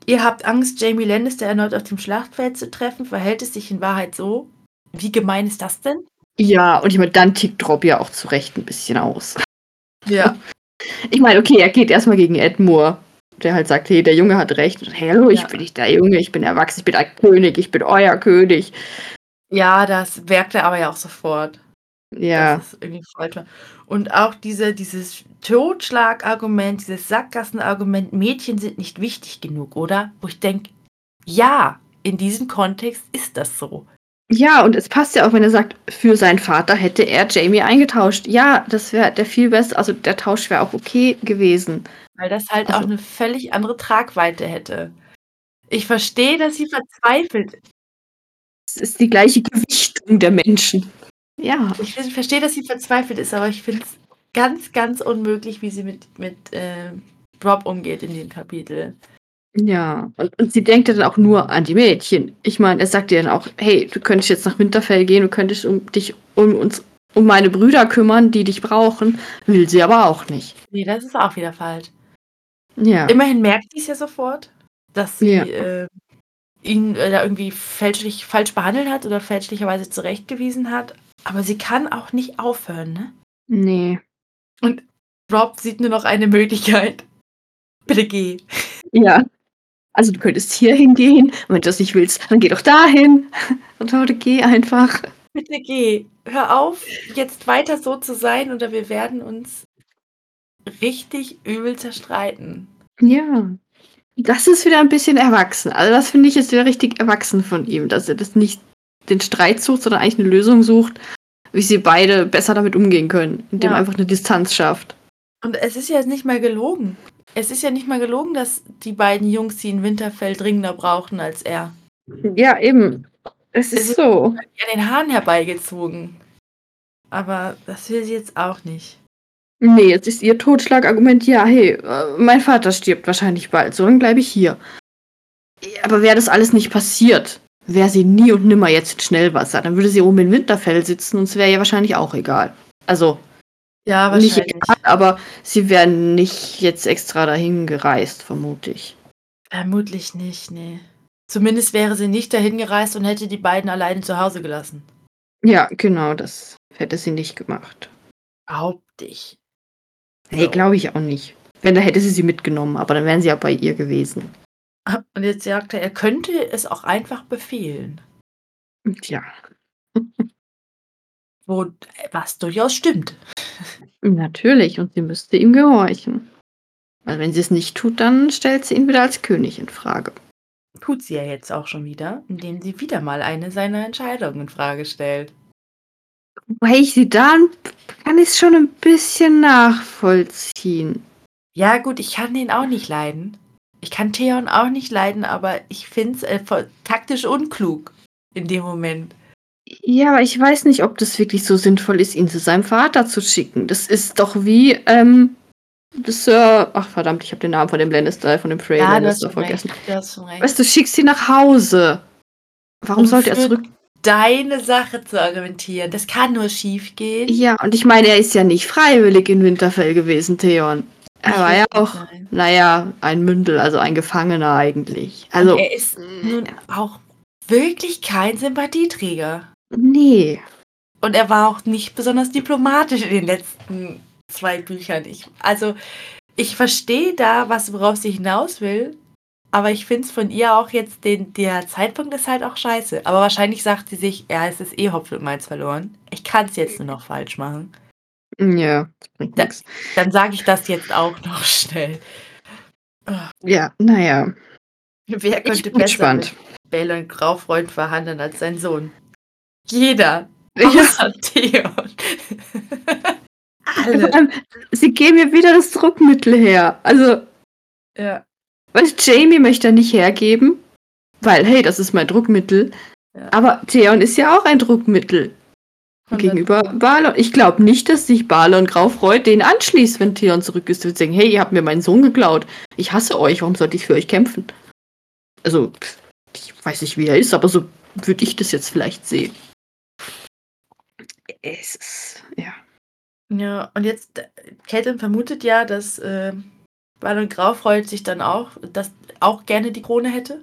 Ihr habt Angst, Jamie Lannister erneut auf dem Schlachtfeld zu treffen. Verhält es sich in Wahrheit so? Wie gemein ist das denn? Ja, und ich meine, dann tickt Rob ja auch zu Recht ein bisschen aus. Ja. (laughs) Ich meine, okay, er geht erstmal gegen Edmure, der halt sagt, hey, der Junge hat recht. Und, hey, hallo, ich Ja. bin nicht der Junge, ich bin erwachsen, ich bin ein König, ich bin euer König. Ja, das merkt er aber ja auch sofort. Ja, dass es irgendwie falsch war. Und auch diese, dieses Totschlagargument, dieses Sackgassenargument, Mädchen sind nicht wichtig genug, oder? Wo ich denke, ja, in diesem Kontext ist das so. ja, und es passt ja auch, wenn er sagt, für seinen Vater hätte er Jamie eingetauscht. Ja, das wäre der viel beste, also der Tausch wäre auch okay gewesen. Weil das halt auch Also- eine völlig andere Tragweite hätte. Ich verstehe, dass sie verzweifelt. Es ist die gleiche Gewichtung der Menschen. Ja, Ich ver- verstehe, dass sie verzweifelt ist, aber ich finde es ganz, ganz unmöglich, wie sie mit, mit äh, Rob umgeht in dem Kapitel. ja. Und, und sie denkt ja dann auch nur an die Mädchen. Ich meine, er sagt ihr dann auch, hey, du könntest jetzt nach Winterfell gehen, du könntest um dich um uns um meine Brüder kümmern, die dich brauchen. Will sie aber auch nicht. Nee, das ist auch wieder falsch. Ja. Immerhin merkt sie es ja sofort, dass sie Ja. äh, ihn äh, da irgendwie fälschlich, falsch behandelt hat oder fälschlicherweise zurechtgewiesen hat. Aber sie kann auch nicht aufhören, ne? Nee. Und Rob sieht nur noch eine Möglichkeit. Bitte geh. Ja. Also du könntest hier hingehen. Und wenn du das nicht willst, dann geh doch dahin. Und Leute, geh einfach. Bitte geh. Hör auf, jetzt weiter so zu sein oder wir werden uns richtig übel zerstreiten. Ja. Das ist wieder ein bisschen erwachsen. Also das finde ich ist wieder richtig erwachsen von ihm, dass er das nicht den Streit sucht, sondern eigentlich eine Lösung sucht, wie sie beide besser damit umgehen können, indem Ja. einfach eine Distanz schafft. Und es ist ja nicht mal gelogen. Es ist ja nicht mal gelogen, dass die beiden Jungs, die in Winterfell dringender brauchten als er. Ja, eben. Es ist ist so. an den Haaren herbeigezogen. Aber das will sie jetzt auch nicht. Nee, jetzt ist ihr Totschlagargument, ja, hey, äh, mein Vater stirbt wahrscheinlich bald, so dann bleibe ich hier. Aber wäre das alles nicht passiert, wäre sie nie und nimmer jetzt in Schnellwasser. Dann würde sie oben in Winterfell sitzen und es wäre ihr wahrscheinlich auch egal. Also, Ja, nicht wahrscheinlich. egal, aber sie wären nicht jetzt extra dahin gereist, vermute ich. Vermutlich nicht, nee. Zumindest wäre sie nicht dahin gereist und hätte die beiden alleine zu Hause gelassen. Ja, genau, das hätte sie nicht gemacht. Behaupte ich. Nee, So. glaube ich auch nicht. Wenn, da hätte sie sie mitgenommen, aber dann wären sie ja bei ihr gewesen. Und jetzt sagt er, er könnte es auch einfach befehlen. Tja, Wo, was durchaus stimmt. natürlich, und sie müsste ihm gehorchen. Weil wenn sie es nicht tut, dann stellt sie ihn wieder als König in Frage. Tut sie ja jetzt auch schon wieder, indem sie wieder mal eine seiner Entscheidungen in Frage stellt. Wobei ich sie da kann ich es schon ein bisschen nachvollziehen. Ja, gut, ich kann den auch nicht leiden. Ich kann Theon auch nicht leiden, aber ich finde es äh, taktisch unklug in dem Moment. Ja, aber ich weiß nicht, ob das wirklich so sinnvoll ist, ihn zu seinem Vater zu schicken. Das ist doch wie, ähm, Sir, ach verdammt, ich habe den Namen von dem Lannister, von dem Frey Ja, Lannister vergessen. Recht. Weißt du, schickst sie nach Hause. Warum Um sollte er zurück? Deine Sache zu argumentieren. Das kann nur schief gehen. Ja, und ich meine, er ist ja nicht freiwillig in Winterfell gewesen, Theon. Er war ja auch, naja, ein Mündel, also ein Gefangener eigentlich. Also, Und er ist nun auch wirklich kein Sympathieträger. nee. Und er war auch nicht besonders diplomatisch in den letzten zwei Büchern. Ich, also, ich verstehe da, was worauf sie hinaus will. Aber ich finde es von ihr auch jetzt, den, der Zeitpunkt ist halt auch scheiße. Aber wahrscheinlich sagt sie sich, ja, es ist eh Hopf und Malz verloren. Ich kann es jetzt nur noch falsch machen. Ja, das bringt Da-. Dann sage ich das jetzt auch noch schnell. Ja, naja. Wer Ich könnte bin besser gespannt. mit Balon Graufreund verhandeln als sein Sohn? Jeder. Ja. Außer Theon. (laughs) Vor Alle. allem, sie geben mir wieder das Druckmittel her. Also, Ja. weißt du, Jamie möchte er nicht hergeben, weil, hey, das ist mein Druckmittel. Ja. Aber Theon ist ja auch ein Druckmittel gegenüber Balon. Ich glaube nicht, dass sich Balon Graufreud den anschließt, wenn Theon zurück ist. Wird sagen, hey, ihr habt mir meinen Sohn geklaut. Ich hasse euch, warum sollte ich für euch kämpfen? Also, ich weiß nicht, wie er ist, aber so würde ich das jetzt vielleicht sehen. Es ist, ja. Ja, und jetzt, äh, Caitlin vermutet ja, dass äh, Balon Graufreud sich dann auch, dass auch gerne die Krone hätte.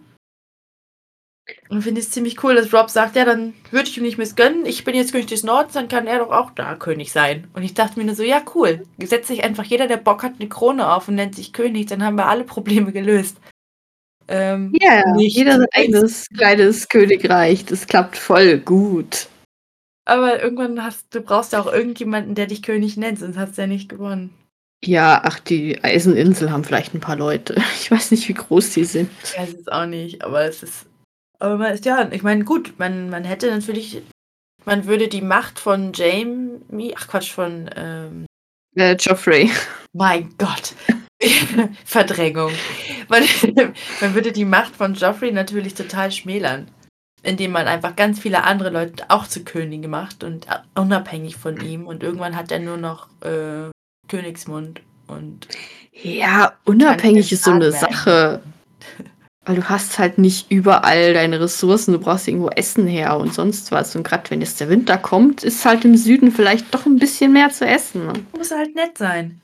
Und finde ich es ziemlich cool, dass Rob sagt, ja, dann würde ich ihm nicht missgönnen. Ich bin jetzt König des Nordens, dann kann er doch auch da König sein. Und ich dachte mir nur so, ja, cool. Setzt sich einfach jeder, der Bock hat, eine Krone auf und nennt sich König, dann haben wir alle Probleme gelöst. Ähm, Ja, Nicht jeder sein eigenes kleines Königreich. Das klappt voll gut. aber irgendwann hast du brauchst ja auch irgendjemanden, der dich König nennt, sonst hast du ja nicht gewonnen. Ja, ach, die Eiseninsel haben vielleicht ein paar Leute. (laughs) Ich weiß nicht, wie groß die sind. Ich weiß es auch nicht, aber es ist. Aber man ist ja, ich meine, gut, man, man hätte natürlich. Man würde die Macht von Jamie, ach Quatsch, von, ähm, Äh, Joffrey. mein Gott, (laughs) Verdrängung. Man, (laughs) man würde die Macht von Joffrey natürlich total schmälern, indem man einfach ganz viele andere Leute auch zu Königen macht und unabhängig von ihm und irgendwann hat er nur noch äh, Königsmund und Ja, unabhängig ist so eine. Sache. (laughs) Weil du hast halt nicht überall deine Ressourcen, du brauchst irgendwo Essen her und sonst was. Und gerade wenn jetzt der Winter kommt, ist halt im Süden vielleicht doch ein bisschen mehr zu essen. ne? muss halt nett sein.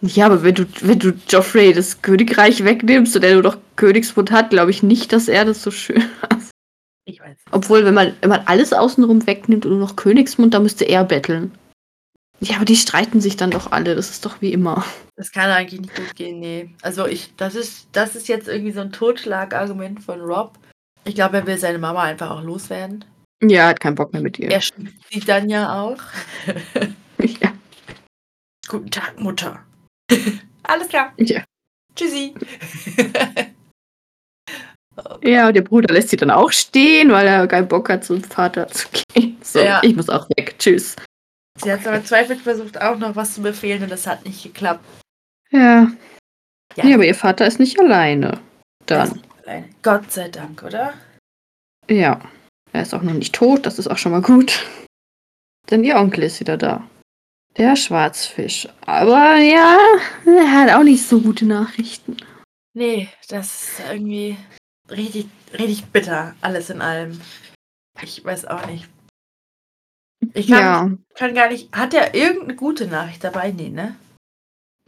Ja, aber wenn du, wenn du Joffrey das Königreich wegnimmst und der nur noch Königsmund hat, glaube ich nicht, dass er das so schön (laughs) hat. Ich weiß. Obwohl, wenn man, wenn man alles außenrum wegnimmt und nur noch Königsmund, dann müsste er betteln. Ja, aber die streiten sich dann doch alle, das ist doch wie immer. Das kann eigentlich nicht gut gehen, nee. Also ich, das ist, das ist jetzt irgendwie so ein Totschlagargument von Rob. Ich glaube, er will seine Mama einfach auch loswerden. Ja, hat keinen Bock mehr mit ihr. Er schiebt sie dann ja auch. (laughs) Ja. Guten Tag, Mutter. (laughs) Alles klar. Ja. Tschüssi. (laughs) Ja, und der Bruder lässt sie dann auch stehen, weil er keinen Bock hat, zum Vater zu gehen. So, Ja. ich muss auch weg. Tschüss. Sie hat aber zweifelt versucht, auch noch was zu befehlen und das hat nicht geklappt. Ja. Ja. Nee, aber ihr Vater ist nicht alleine. Dann. Alleine. Gott sei Dank, oder? Ja. Er ist auch noch nicht tot, das ist auch schon mal gut. Denn ihr Onkel ist wieder da. Der Schwarzfisch. Aber ja, er hat auch nicht so gute Nachrichten. Nee, das ist irgendwie richtig, richtig bitter, alles in allem. Ich weiß auch nicht. Ich kann, Ja. kann gar nicht. Hat er irgendeine gute Nachricht dabei? Nee, ne?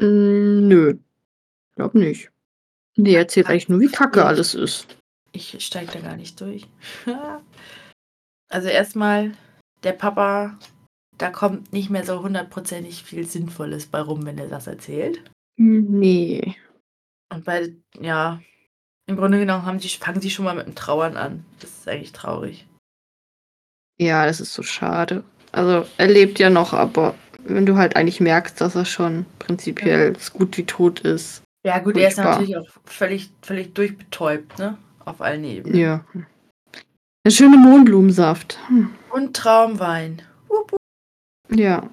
Mm, nö. Glaub nicht. Nee, er erzählt eigentlich nur, wie kacke Nee. alles ist. Ich steige da gar nicht durch. (laughs) also erstmal, der Papa, da kommt nicht mehr so hundertprozentig viel Sinnvolles bei rum, wenn er das erzählt. Nee. Und bei, ja, im Grunde genommen haben die, fangen sie schon mal mit dem Trauern an. Das ist eigentlich traurig. Ja, das ist so schade. Also, er lebt ja noch, aber wenn du halt eigentlich merkst, dass er schon prinzipiell so gut wie tot ist. Ja, gut, er ist Furchtbar. natürlich auch völlig, völlig durchbetäubt, ne? Auf allen Ebenen. Ja. Der schöne Mohnblumensaft. Hm. Und Traumwein. Wupp, wupp. Ja. Und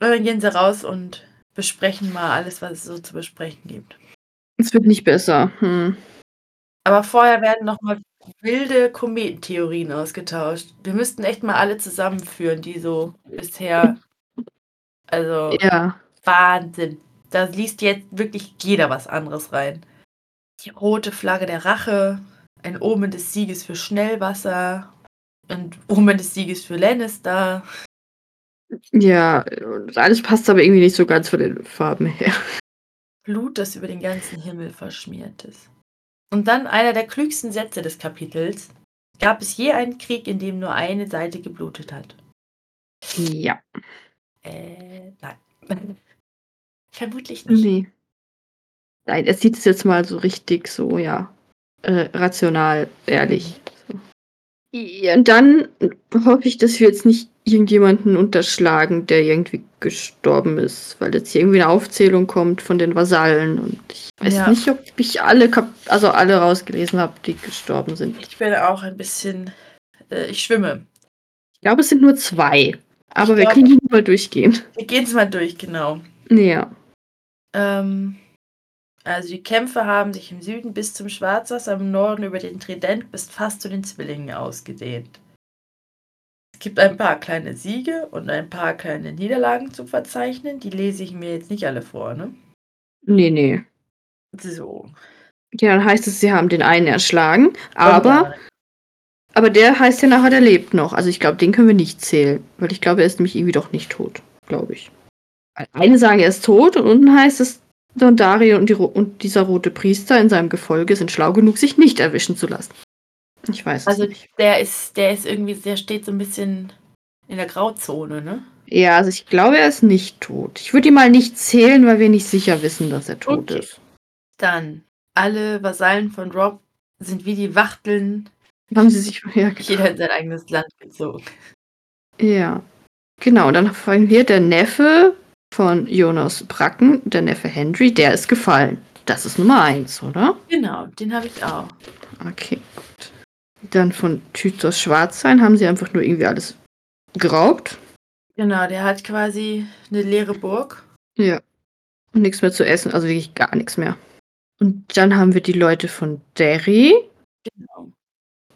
dann gehen sie raus und besprechen mal alles, was es so zu besprechen gibt. Es wird nicht besser. Hm. Aber vorher werden nochmal wilde Kometentheorien ausgetauscht. Wir müssten echt mal alle zusammenführen, die so bisher. Also Ja. Wahnsinn. Da liest jetzt wirklich jeder was anderes rein. Die rote Flagge der Rache, ein Omen des Sieges für Schnellwasser, ein Omen des Sieges für Lannister. Ja, und alles passt aber irgendwie nicht so ganz von den Farben her. Blut, das über den ganzen Himmel verschmiert ist. Und dann einer der klügsten Sätze des Kapitels. Gab es je einen Krieg, in dem nur eine Seite geblutet hat? Ja. Äh, nein. (laughs) Vermutlich nicht. Nee. Nein, er sieht es jetzt mal so richtig so, ja. Äh, rational, ehrlich. So. Ja, und dann hoffe ich, dass wir jetzt nicht irgendjemanden unterschlagen, der irgendwie gestorben ist, weil jetzt hier irgendwie eine Aufzählung kommt von den Vasallen und ich weiß Ja. nicht, ob ich alle, also alle rausgelesen habe, die gestorben sind. Ich bin auch ein bisschen. Äh, ich schwimme. Ich glaube, es sind nur zwei, aber Ich wir glaub- können die mal durchgehen. Wir gehen es mal durch, genau. Ja. Ähm, also die Kämpfe haben sich im Süden bis zum Schwarzwasser, im Norden über den Trident bis fast zu den Zwillingen ausgedehnt. Es gibt ein paar kleine Siege und ein paar kleine Niederlagen zu verzeichnen. Die lese ich mir jetzt nicht alle vor, ne? Nee, nee. So. Ja, dann heißt es, sie haben den einen erschlagen, aber, Und, aber der heißt ja nachher, der lebt noch. Also ich glaube, den können wir nicht zählen, weil ich glaube, er ist nämlich irgendwie doch nicht tot, glaube ich. Eine sagen, er ist tot und unten heißt es, Dondarrion und, die, und dieser rote Priester in seinem Gefolge sind schlau genug, sich nicht erwischen zu lassen. Ich weiß Also nicht. der ist, der ist irgendwie, der steht so ein bisschen in der Grauzone, ne? Ja, also ich glaube, er ist nicht tot. Ich würde ihn mal nicht zählen, weil wir nicht sicher wissen, dass er tot Okay. ist. Dann, alle Vasallen von Rob sind wie die Wachteln, Haben sie sich. Ja, (laughs) jeder in sein eigenes Land gezogen. Ja. Genau, und dann fangen wir der Neffe von Jonas Bracken, der Neffe Henry, der ist gefallen. Das ist Nummer eins, oder? Genau, den habe ich auch. Okay, gut. Dann von Tythos Schwarzsein haben sie einfach nur irgendwie alles geraubt. Genau, der hat quasi eine leere Burg. Ja. Und nichts mehr zu essen, also wirklich gar nichts mehr. Und dann haben wir die Leute von Derry. Genau.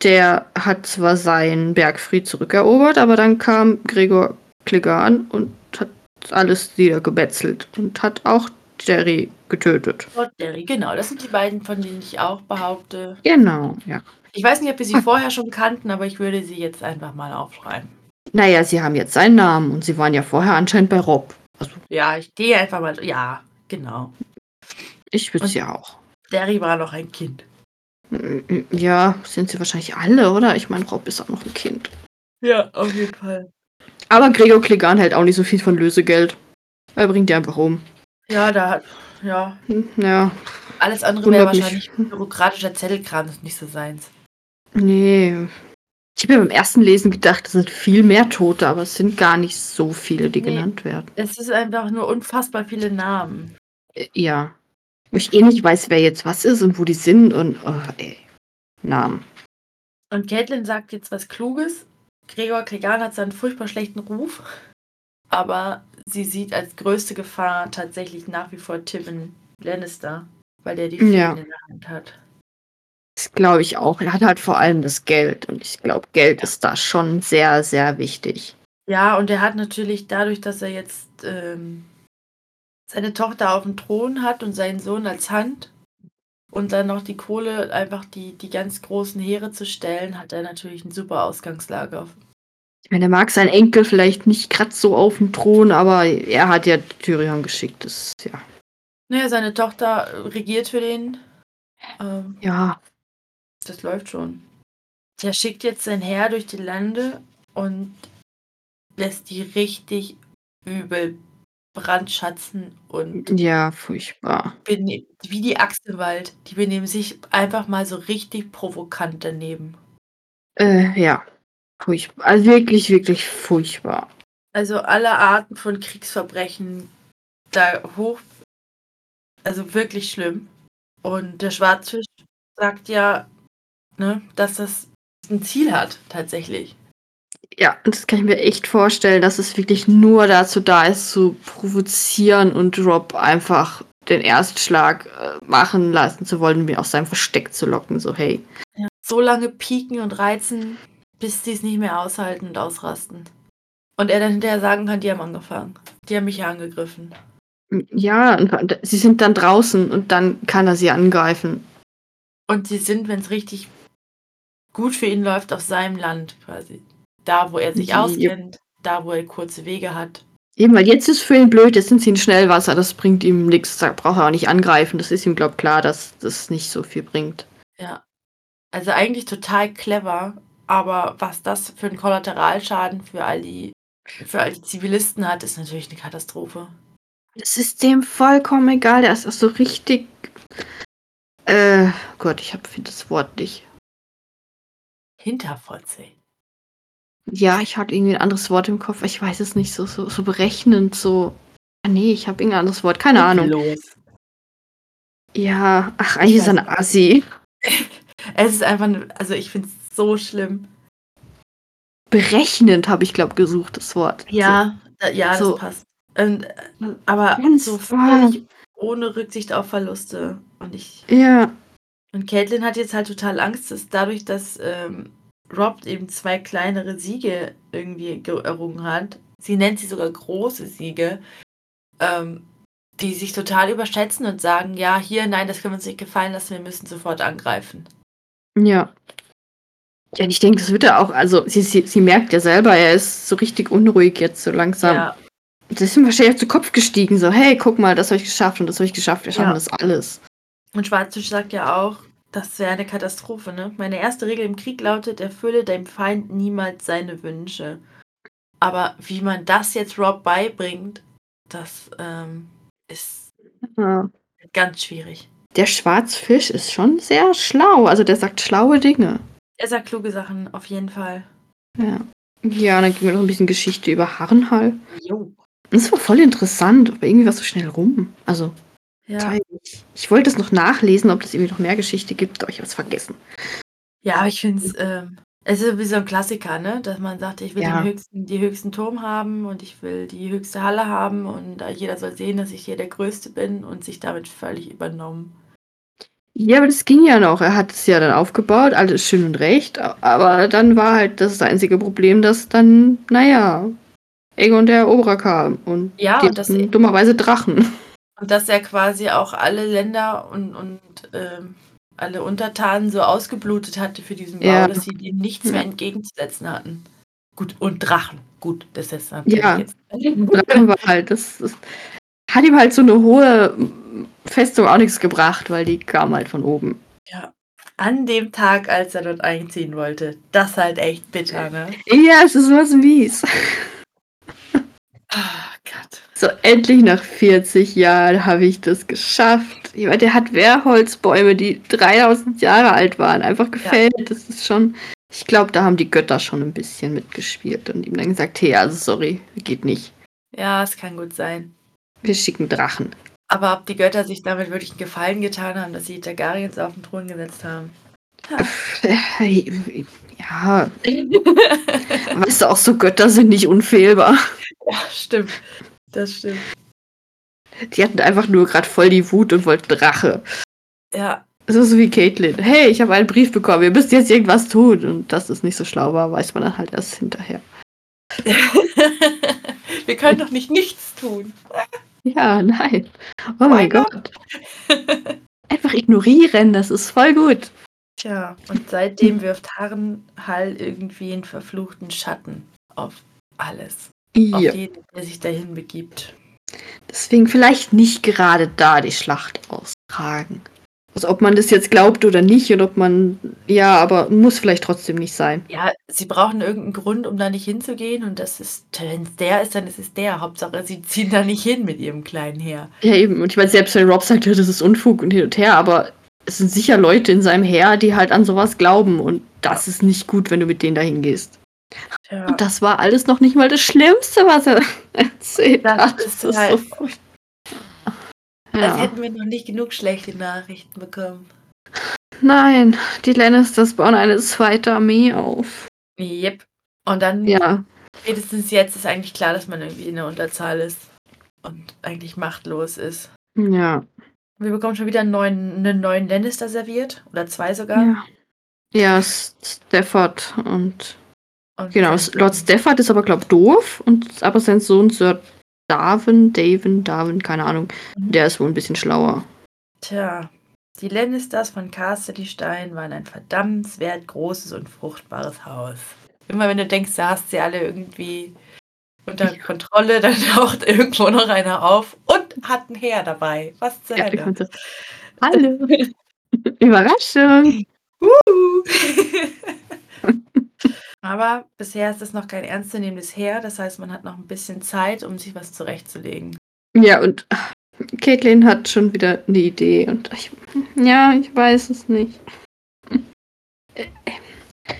Der hat zwar seinen Bergfried zurückerobert, aber dann kam Gregor Clegane und hat alles niedergebetzelt und hat auch Derry getötet. Lord Derry, genau. Das sind die beiden, von denen ich auch behaupte. Genau, ja. Ich weiß nicht, ob wir sie vorher schon kannten, aber ich würde sie jetzt einfach mal aufschreiben. Naja, sie haben jetzt seinen Namen und sie waren ja vorher anscheinend bei Rob. Also Ja, ich gehe einfach mal. Ja, genau. ich würde Und- sie auch. Derry war noch ein Kind. Ja, sind sie wahrscheinlich alle, oder? Ich meine, Rob ist auch noch ein Kind. Ja, auf jeden Fall. Aber Gregor Clegane hält auch nicht so viel von Lösegeld. Er bringt die einfach um. Ja, da hat. Ja, Hm, Ja, alles andere wäre Wundert mich. wahrscheinlich bürokratischer Zettelkram, das ist nicht so seins. nee. Ich habe ja beim ersten Lesen gedacht, es sind viel mehr Tote, aber es sind gar nicht so viele, die Nee. genannt werden. Es ist einfach nur unfassbar viele Namen. Äh, Ja. Wo ich eh nicht weiß, wer jetzt was ist und wo die sind und oh, ey. Namen. Und Caitlin sagt jetzt was Kluges. Gregor Clegane hat seinen furchtbar schlechten Ruf, aber sie sieht als größte Gefahr tatsächlich nach wie vor Tywin Lannister, weil der die Fäden Ja. in der Hand hat. Das glaube ich auch. Er hat halt vor allem das Geld und ich glaube, Geld ist da schon sehr, sehr wichtig. Ja, und er hat natürlich dadurch, dass er jetzt ähm, seine Tochter auf dem Thron hat und seinen Sohn als Hand und dann noch die Kohle, einfach die, die ganz großen Heere zu stellen, hat er natürlich eine super Ausgangslage. Ich meine, er mag seinen Enkel vielleicht nicht gerade so auf dem Thron, aber er hat ja Tyrion geschickt. Das, ja. Naja, seine Tochter regiert für den. Ähm, ja. Das läuft schon. Der schickt jetzt sein Heer durch die Lande und lässt die richtig übel brandschatzen und. Ja, furchtbar. Wie die Achselwald. Die benehmen sich einfach mal so richtig provokant daneben. Äh, ja. Furchtbar. Also wirklich, wirklich furchtbar. Also alle Arten von Kriegsverbrechen da hoch. Also wirklich schlimm. Und der Schwarzfisch sagt ja, ne, dass das ein Ziel hat, tatsächlich. Ja, das kann ich mir echt vorstellen, dass es wirklich nur dazu da ist, zu provozieren und Rob einfach den Erstschlag äh, machen lassen zu wollen, mir aus seinem Versteck zu locken. So, hey. Ja. So lange pieken und reizen, bis sie es nicht mehr aushalten und ausrasten. Und er dann hinterher sagen kann, die haben angefangen. Die haben mich ja angegriffen. Ja, sie sind dann draußen und dann kann er sie angreifen. Und sie sind, wenn es richtig gut für ihn läuft, auf seinem Land quasi. Da, wo er sich ja. auskennt, da, wo er kurze Wege hat. Eben, weil jetzt ist für ihn blöd, jetzt sind sie in Schnellwasser, das bringt ihm nichts, da braucht er auch nicht angreifen. Das ist ihm, glaube ich, klar, dass das nicht so viel bringt. Ja. Also eigentlich total clever, aber was das für einen Kollateralschaden für all die, für all die Zivilisten hat, ist natürlich eine Katastrophe. Das ist dem vollkommen egal, der ist auch so richtig. Äh, Gott, ich finde das Wort nicht. Hinterfotze. Ja, ich hatte irgendwie ein anderes Wort im Kopf. Ich weiß es nicht. So, so, so berechnend, so. Ah, nee, ich habe irgendein anderes Wort. Keine Ahnung. Los. Ja, ach, eigentlich ist er ein Assi. (laughs) es ist einfach, also ich finde es so schlimm. Berechnend habe ich, glaube gesucht, das Wort. Ja, so. ja, so. das passt. Und, aber Ganz so völlig ohne Rücksicht auf Verluste. Und ich. Ja. Und Caitlin hat jetzt halt total Angst, dass dadurch, dass ähm, Rob eben zwei kleinere Siege irgendwie errungen hat. Sie nennt sie sogar große Siege, ähm, die sich total überschätzen und sagen, ja, hier, nein, das können wir uns nicht gefallen lassen, wir müssen sofort angreifen. Ja. Ja, ich denke, das wird er auch, also sie, sie, sie merkt ja selber, er ist so richtig unruhig jetzt so langsam. Ja. Das ist ihm wahrscheinlich zu Kopf gestiegen, so, hey, guck mal, das habe ich geschafft und das habe ich geschafft, wir schaffen ja. das alles. Und Schwarzfisch sagt ja auch, das wäre eine Katastrophe, ne? Meine erste Regel im Krieg lautet, erfülle deinem Feind niemals seine Wünsche. Aber wie man das jetzt Rob beibringt, das ähm, ist ja. ganz schwierig. Der Schwarzfisch ist schon sehr schlau. Also der sagt schlaue Dinge. Er sagt kluge Sachen, auf jeden Fall. Ja. Ja, dann ging wir noch ein bisschen Geschichte über Harrenhall. Jo. Das war voll interessant, aber irgendwie war es so schnell rum. Also, ja. Ich wollte es noch nachlesen, ob es irgendwie noch mehr Geschichte gibt, aber ich habe es vergessen. Ja, aber ich finde es, ähm, es ist wie so ein Klassiker, ne? Dass man sagt, ich will ja. den höchsten, die höchsten Turm haben und ich will die höchste Halle haben und äh, jeder soll sehen, dass ich hier der Größte bin und sich damit völlig übernommen. Ja, aber das ging ja noch. Er hat es ja dann aufgebaut, alles schön und recht. Aber dann war halt das einzige Problem, dass dann, naja, Egon der Eroberer kam und ja, und das dummerweise Drachen. Und dass er quasi auch alle Länder und, und ähm, alle Untertanen so ausgeblutet hatte für diesen Bau, ja. dass sie dem nichts mehr entgegenzusetzen hatten. Gut, und Drachen. Gut, das ist natürlich ja. jetzt. Drachen war halt, das, das, hat ihm halt so eine hohe Festung auch nichts gebracht, weil die kam halt von oben. Ja. An dem Tag, als er dort einziehen wollte. Das halt echt bitter, ne? Ja, es ist was mies. Ah, Gott. So, endlich nach 40 Jahren habe ich das geschafft. Ich meine, der hat Wehrholzbäume, die 3000 Jahre alt waren, einfach gefällt. Ja. Das ist schon. Ich glaube, da haben die Götter schon ein bisschen mitgespielt und ihm dann gesagt: Hey, also sorry, geht nicht. Ja, es kann gut sein. Wir schicken Drachen. Aber ob die Götter sich damit wirklich einen Gefallen getan haben, dass sie Targaryens auf den Thron gesetzt haben? (laughs) Ja. weißt du, auch so Götter sind nicht unfehlbar. (laughs) Ja, stimmt. Das stimmt. Die hatten einfach nur gerade voll die Wut und wollten Rache. Ja. So ist wie Caitlin. Hey, ich habe einen Brief bekommen, ihr müsst jetzt irgendwas tun. Und dass es nicht so schlau war, weiß man dann halt erst hinterher. (laughs) Wir können doch nicht nichts tun. Ja, nein. Oh mein Gott. Einfach ignorieren, das ist voll gut. Tja, und seitdem wirft Harrenhall irgendwie einen verfluchten Schatten auf alles. Auf Ja. jeden, der sich dahin begibt. Deswegen vielleicht nicht gerade da die Schlacht austragen. Also ob man das jetzt glaubt oder nicht und ob man, ja, aber muss vielleicht trotzdem nicht sein. Ja, sie brauchen irgendeinen Grund, um da nicht hinzugehen. Und das ist, wenn es der ist, dann ist es der. Hauptsache, sie ziehen da nicht hin mit ihrem kleinen Heer. Ja, eben. Und ich meine, selbst wenn Rob sagt, ja, das ist Unfug und hin und her, aber es sind sicher Leute in seinem Heer, die halt an sowas glauben. Und das ist nicht gut, wenn du mit denen dahin gehst. Tja, Und das war alles noch nicht mal das Schlimmste, was er (laughs) erzählt Das hat. ist Das ist halt- so furchtbar. Als Ja. hätten wir noch nicht genug schlechte Nachrichten bekommen. Nein, die Lannisters bauen eine zweite Armee auf. Yep. Und dann, Ja, spätestens jetzt ist eigentlich klar, dass man irgendwie in der Unterzahl ist. Und eigentlich machtlos ist. ja, Wir bekommen schon wieder einen neuen, einen neuen Lannister serviert. Oder zwei sogar. ja. Ja, Stafford und Und genau, Lord Stafford ist aber glaub doof und aber sein Sohn Sir Darwin, Davin, Darwin, keine Ahnung, der ist wohl ein bisschen schlauer. Tja, die Lannisters von Casterly-Stein waren ein verdammenswert großes und fruchtbares Haus. Immer wenn du denkst, da hast sie alle irgendwie unter Kontrolle, (laughs) dann taucht irgendwo noch einer auf und hat ein Heer dabei. Was zur Ja, die Hölle? Hallo. (laughs) Überraschung. (laughs) Aber bisher ist es noch kein ernstzunehmendes Heer, das heißt, man hat noch ein bisschen Zeit, um sich was zurechtzulegen. Ja, und ach, Caitlin hat schon wieder eine Idee und ich, ja, ich weiß es nicht.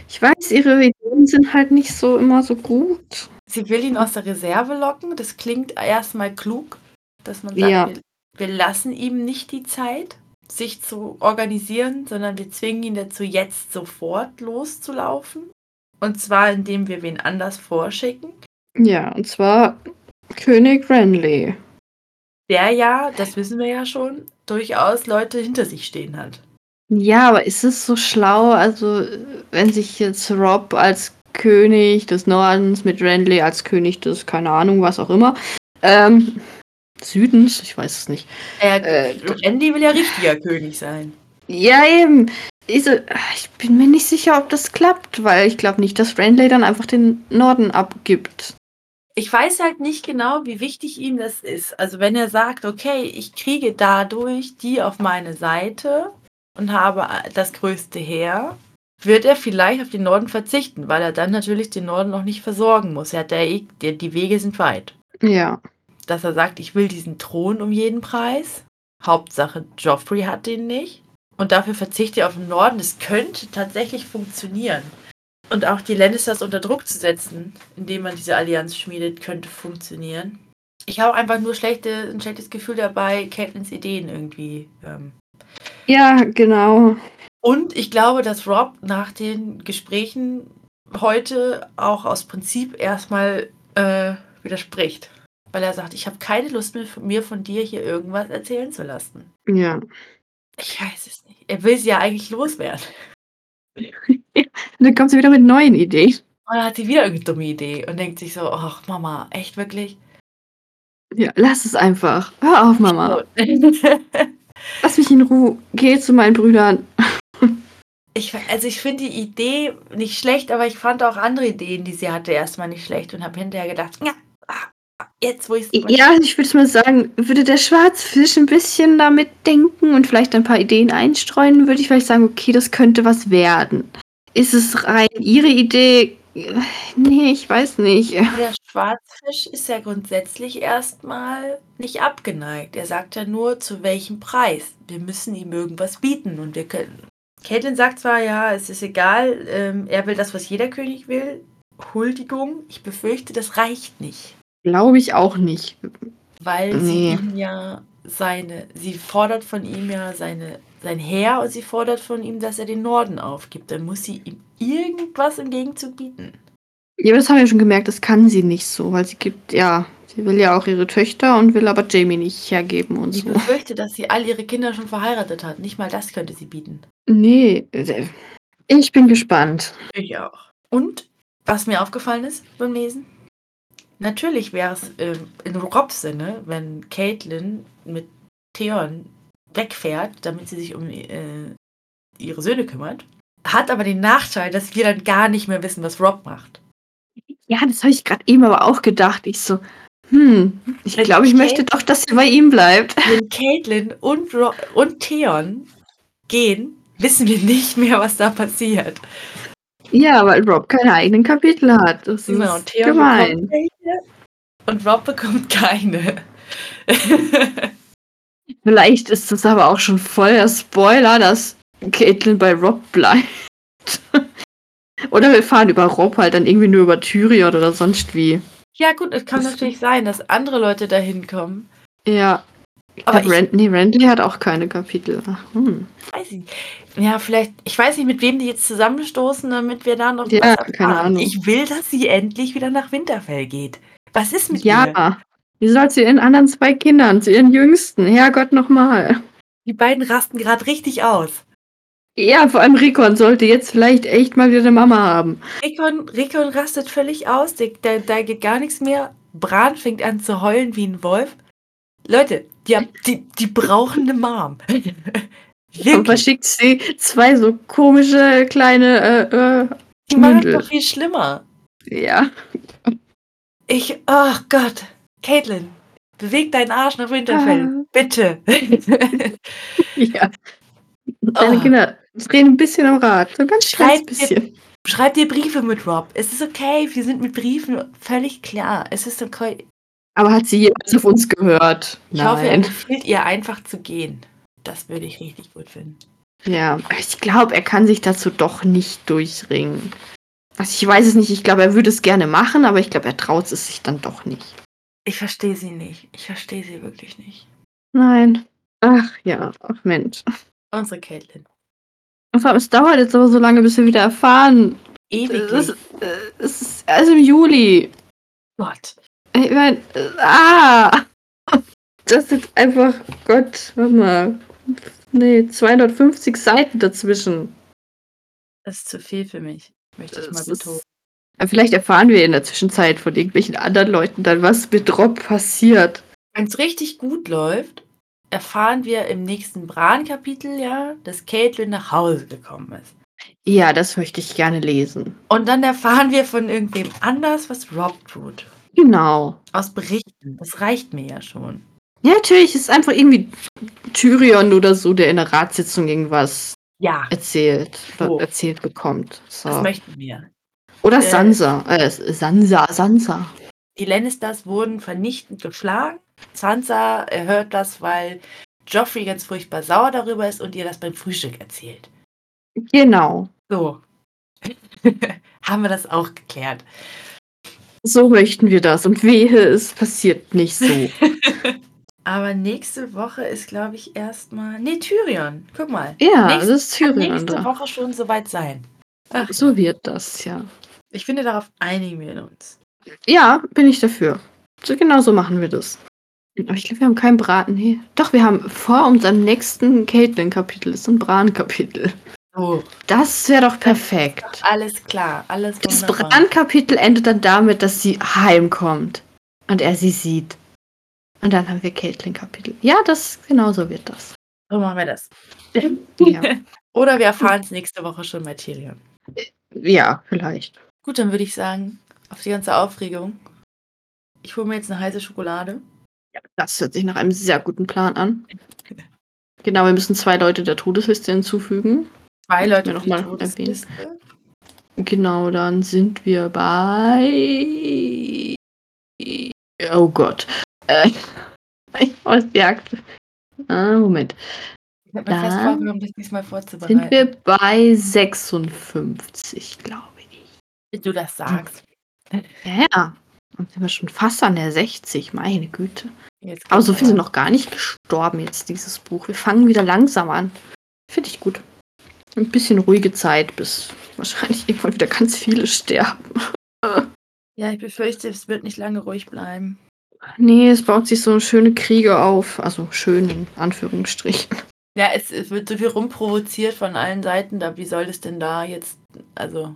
Ich weiß, ihre Ideen sind halt nicht so immer so gut. Sie will ihn aus der Reserve locken. Das klingt erstmal klug, dass man sagt, Ja. wir, wir lassen ihm nicht die Zeit, sich zu organisieren, sondern wir zwingen ihn dazu, jetzt sofort loszulaufen. Und zwar, indem wir wen anders vorschicken. Ja, und zwar König Renly. Der ja, das wissen wir ja schon, durchaus Leute hinter sich stehen hat. Ja, aber ist es so schlau, also wenn sich jetzt Rob als König des Nordens mit Renly als König des, keine Ahnung, was auch immer, ähm, Südens, ich weiß es nicht. Er, Äh, Andy will ja richtiger König sein. Ja, eben. Ich bin mir nicht sicher, ob das klappt, weil ich glaube nicht, dass Renly dann einfach den Norden abgibt. Ich weiß halt nicht genau, wie wichtig ihm das ist. Also wenn er sagt, okay, ich kriege dadurch die auf meine Seite und habe das größte Heer, wird er vielleicht auf den Norden verzichten, weil er dann natürlich den Norden noch nicht versorgen muss. Er hat ja eh, die, die Wege sind weit. Ja. Dass er sagt, ich will diesen Thron um jeden Preis. Hauptsache, Joffrey hat den nicht. Und dafür verzichtet er auf den Norden. Das könnte tatsächlich funktionieren. Und auch die Lannisters unter Druck zu setzen, indem man diese Allianz schmiedet, könnte funktionieren. Ich habe einfach nur schlechte, ein schlechtes Gefühl dabei, Caitlins Ideen irgendwie. Ähm. Ja, genau. Und ich glaube, dass Rob nach den Gesprächen heute auch aus Prinzip erstmal äh, widerspricht. Weil er sagt, ich habe keine Lust mehr, mir von dir hier irgendwas erzählen zu lassen. Ja. Ich weiß es nicht. Er will sie ja eigentlich loswerden. (laughs) Und dann kommt sie wieder mit neuen Ideen. Und dann hat sie wieder irgendeine dumme Idee und denkt sich so, ach Mama, echt wirklich? Ja, lass es einfach. Hör auf, Mama. (laughs) Lass mich in Ruhe. Geh zu meinen Brüdern. Ich, also ich finde die Idee nicht schlecht, aber ich fand auch andere Ideen, die sie hatte, erstmal nicht schlecht und habe hinterher gedacht, ja, jetzt wo ich Ja, ich würde mal sagen, würde der Schwarzfisch ein bisschen damit denken und vielleicht ein paar Ideen einstreuen, würde ich vielleicht sagen, okay, das könnte was werden. Ist es rein ihre Idee? Nee, ich weiß nicht. Der Schwarzfisch ist ja grundsätzlich erstmal nicht abgeneigt. Er sagt ja nur, zu welchem Preis. Wir müssen ihm irgendwas bieten und wir können. Caitlin sagt zwar, ja, es ist egal, ähm, er will das, was jeder König will. Huldigung. Ich befürchte, das reicht nicht. Glaube ich auch nicht. Weil sie Nee. ihm ja seine, sie fordert von ihm ja seine, sein Heer und sie fordert von ihm, dass er den Norden aufgibt. Dann muss sie ihm irgendwas im Gegenzug bieten. Ja, aber das haben wir schon gemerkt, das kann sie nicht so, weil sie gibt, ja, sie will ja auch ihre Töchter und will aber Jamie nicht hergeben und Ich so. befürchte, dass sie all ihre Kinder schon verheiratet hat. Nicht mal das könnte sie bieten. Nee, äh, ich bin gespannt. Ich auch. Und was mir aufgefallen ist beim Lesen, natürlich wäre es ähm, in Robs Sinne, wenn Caitlin mit Theon wegfährt, damit sie sich um äh, ihre Söhne kümmert. Hat aber den Nachteil, dass wir dann gar nicht mehr wissen, was Rob macht. Ja, das habe ich gerade eben aber auch gedacht. Ich so, hm, ich glaube, ich Kate- möchte doch, dass sie bei ihm bleibt. (laughs) Wenn Caitlin und, Ro und Theon gehen, wissen wir nicht mehr, was da passiert. Ja, weil Rob keine eigenen Kapitel hat. Das Genau, ist Theon gemein. und Rob bekommt keine. (laughs) Vielleicht ist das aber auch schon voll der Spoiler, dass Caitlin bei Rob bleibt. (laughs) oder wir fahren über Rob halt dann irgendwie nur über Tyrion oder sonst wie. ja, gut, es kann Das- natürlich sein, dass andere Leute da hinkommen. Ja. Aber ich- Rand, nee, Randy hat auch keine Kapitel. Hm. Weiß ich. Ja, vielleicht, ich weiß nicht, mit wem die jetzt zusammenstoßen, damit wir da noch Ja, keine Ahnung. Ich will, dass sie endlich wieder nach Winterfell geht. Was ist mit ihr? Ja. Wie soll zu ihren anderen zwei Kindern, zu ihren Jüngsten? Herrgott nochmal. Die beiden rasten gerade richtig aus. Ja, vor allem Rikon sollte jetzt vielleicht echt mal wieder eine Mama haben. Rickon, Rickon rastet völlig aus, da, da geht gar nichts mehr. Bran fängt an zu heulen wie ein Wolf. Leute, die, haben, die, die brauchen eine Mom. (laughs) Und Wirklich. verschickt sie zwei so komische kleine, äh, äh, Die machen doch viel schlimmer. ja. Ich, oh Gott. Caitlin, beweg deinen Arsch nach Winterfell. Ah. Bitte. (laughs) Ja. Deine Oh. Kinder drehen ein bisschen am Rad. So ganz Schreib bisschen. Schreib dir Briefe mit Rob. Es ist okay, wir sind mit Briefen völlig klar. Es ist okay. Aber hat sie jemals auf uns gehört? Ich hoffe, er Nein. befiehlt ihr einfach zu gehen. Das würde ich richtig gut finden. Ja, ich glaube, er kann sich dazu doch nicht durchringen. Also ich weiß es nicht, ich glaube, er würde es gerne machen, aber ich glaube, er traut es sich dann doch nicht. Ich verstehe sie nicht. Ich verstehe sie wirklich nicht. Nein. Ach ja, ach Mensch. Unsere Caitlin. Es dauert jetzt aber so lange, bis wir wieder erfahren. Ewig. Es, ist- äh, es ist erst im Juli. Gott. Ich meine, ah! Das ist einfach, Gott, warte mal. Nee, 250 Seiten dazwischen. Das ist zu viel für mich. Möchte ich mal Das ist- betonen. Aber Vielleicht erfahren wir in der Zwischenzeit von irgendwelchen anderen Leuten dann, was mit Rob passiert. Wenn es richtig gut läuft, erfahren wir im nächsten Bran-Kapitel ja, dass Caitlin nach Hause gekommen ist. Ja, das möchte ich gerne lesen. Und dann erfahren wir von irgendwem anders, was Rob tut. Genau. Aus Berichten. Das reicht mir ja schon. Ja, natürlich ist einfach irgendwie Tyrion oder so, der in der Ratssitzung irgendwas Ja, erzählt, So. erzählt bekommt. das So. möchten wir. Oder äh, Sansa. Äh, Sansa, Sansa. Die Lannisters wurden vernichtend geschlagen. Sansa erhört das, weil Joffrey ganz furchtbar sauer darüber ist und ihr das beim Frühstück erzählt. Genau. So. (laughs) Haben wir das auch geklärt. So möchten wir das. Und wehe, es passiert nicht so. (laughs) Aber nächste Woche ist, glaube ich, erstmal. Nee, Tyrion. Guck mal. Ja, Nächste- das ist Kann Tyrion nächste da. Woche schon soweit sein. Ach, So wird das, ja. ich finde, darauf einigen wir uns. Ja, bin ich dafür. So genau so machen wir das. Aber ich glaube, wir haben keinen Braten. Nee. Doch, wir haben vor unserem nächsten Caitlin-Kapitel ist ein Bran-Kapitel. So, Das wäre doch perfekt. alles klar. Alles Das wunderbar. Bran-Kapitel endet dann damit, dass sie heimkommt und er sie sieht. Und dann haben wir Caitlin-Kapitel. Ja, das genau so wird das. So machen wir das. Ja, (laughs) Oder wir erfahren es nächste Woche schon bei Tyrion. ja vielleicht. Gut, dann würde ich sagen, auf die ganze Aufregung. Ich hole mir jetzt eine heiße Schokolade. Das hört sich nach einem sehr guten Plan an. (laughs) Genau, wir müssen zwei Leute der Todesliste hinzufügen. Zwei Leute mir auf die noch mal Todesliste. Genau, dann sind wir bei. Oh Gott. Äh, (laughs) ich Jagd. Ah, Moment. Ich habe mir fest vorgenommen, das diesmal vorzubereiten. Sind wir bei 56, glaube ich. Wenn du das sagst. Ja. Dann sind wir schon fast an der 60, meine Güte. Aber so viele sind noch gar nicht gestorben jetzt, dieses Buch. Wir fangen wieder langsam an. Finde ich gut. Ein bisschen ruhige Zeit, bis wahrscheinlich (laughs) irgendwann wieder ganz viele sterben. (laughs) Ja, ich befürchte, es wird nicht lange ruhig bleiben. Nee, es baut sich so schöne Kriege auf. Also schön in Anführungsstrichen. Ja, es, es wird so viel rumprovoziert von allen Seiten. Da, wie soll das denn da jetzt. Also,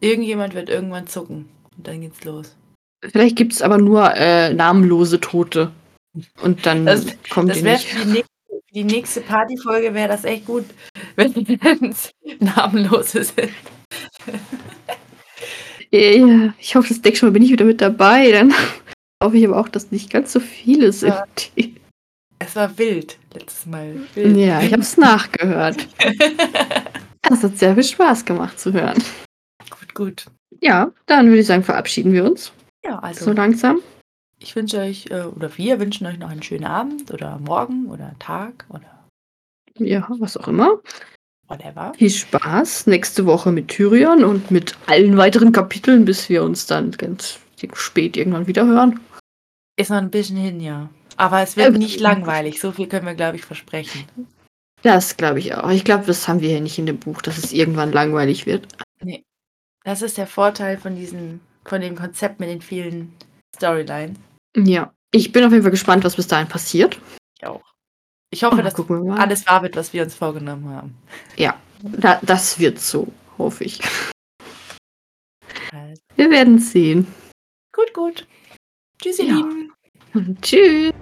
irgendjemand wird irgendwann zucken. Und dann geht's los. Vielleicht gibt es aber nur äh, namenlose Tote. Und dann Das, kommen das die nicht. die nächste, die nächste Partyfolge wäre das echt gut, (laughs) wenn es namenlose sind. Ja, ich hoffe, das nächste Mal bin ich wieder mit dabei. Dann (laughs) hoffe ich aber auch, dass nicht ganz so viele sind. Ja. Es war wild letztes Mal. Wild. Ja, ich habe (laughs) es nachgehört. Das hat sehr viel Spaß gemacht zu hören. gut, gut. Ja, dann würde ich sagen, verabschieden wir uns Ja, also so langsam. ich wünsche euch, äh, oder wir wünschen euch noch einen schönen Abend oder Morgen oder Tag oder Ja, was auch immer. whatever. Viel Spaß nächste Woche mit Tyrion und mit allen weiteren Kapiteln, bis wir uns dann ganz spät irgendwann wieder hören. Ist noch ein bisschen hin, ja. Aber es wird Ja, nicht langweilig. So viel können wir, glaube ich, versprechen. Das glaube ich auch. Ich glaube, das haben wir hier nicht in dem Buch, dass es irgendwann langweilig wird. Das ist der Vorteil von diesem, von dem Konzept mit den vielen Storylines. Ja. Ich bin auf jeden Fall gespannt, was bis dahin passiert. Ich auch. Ich hoffe, Und dass alles wahr wird, was wir uns vorgenommen haben. Da, das wird so, hoffe ich. Also, Wir werden sehen. gut, gut. Tschüss, ihr Ja. Lieben. (laughs) Tschüss.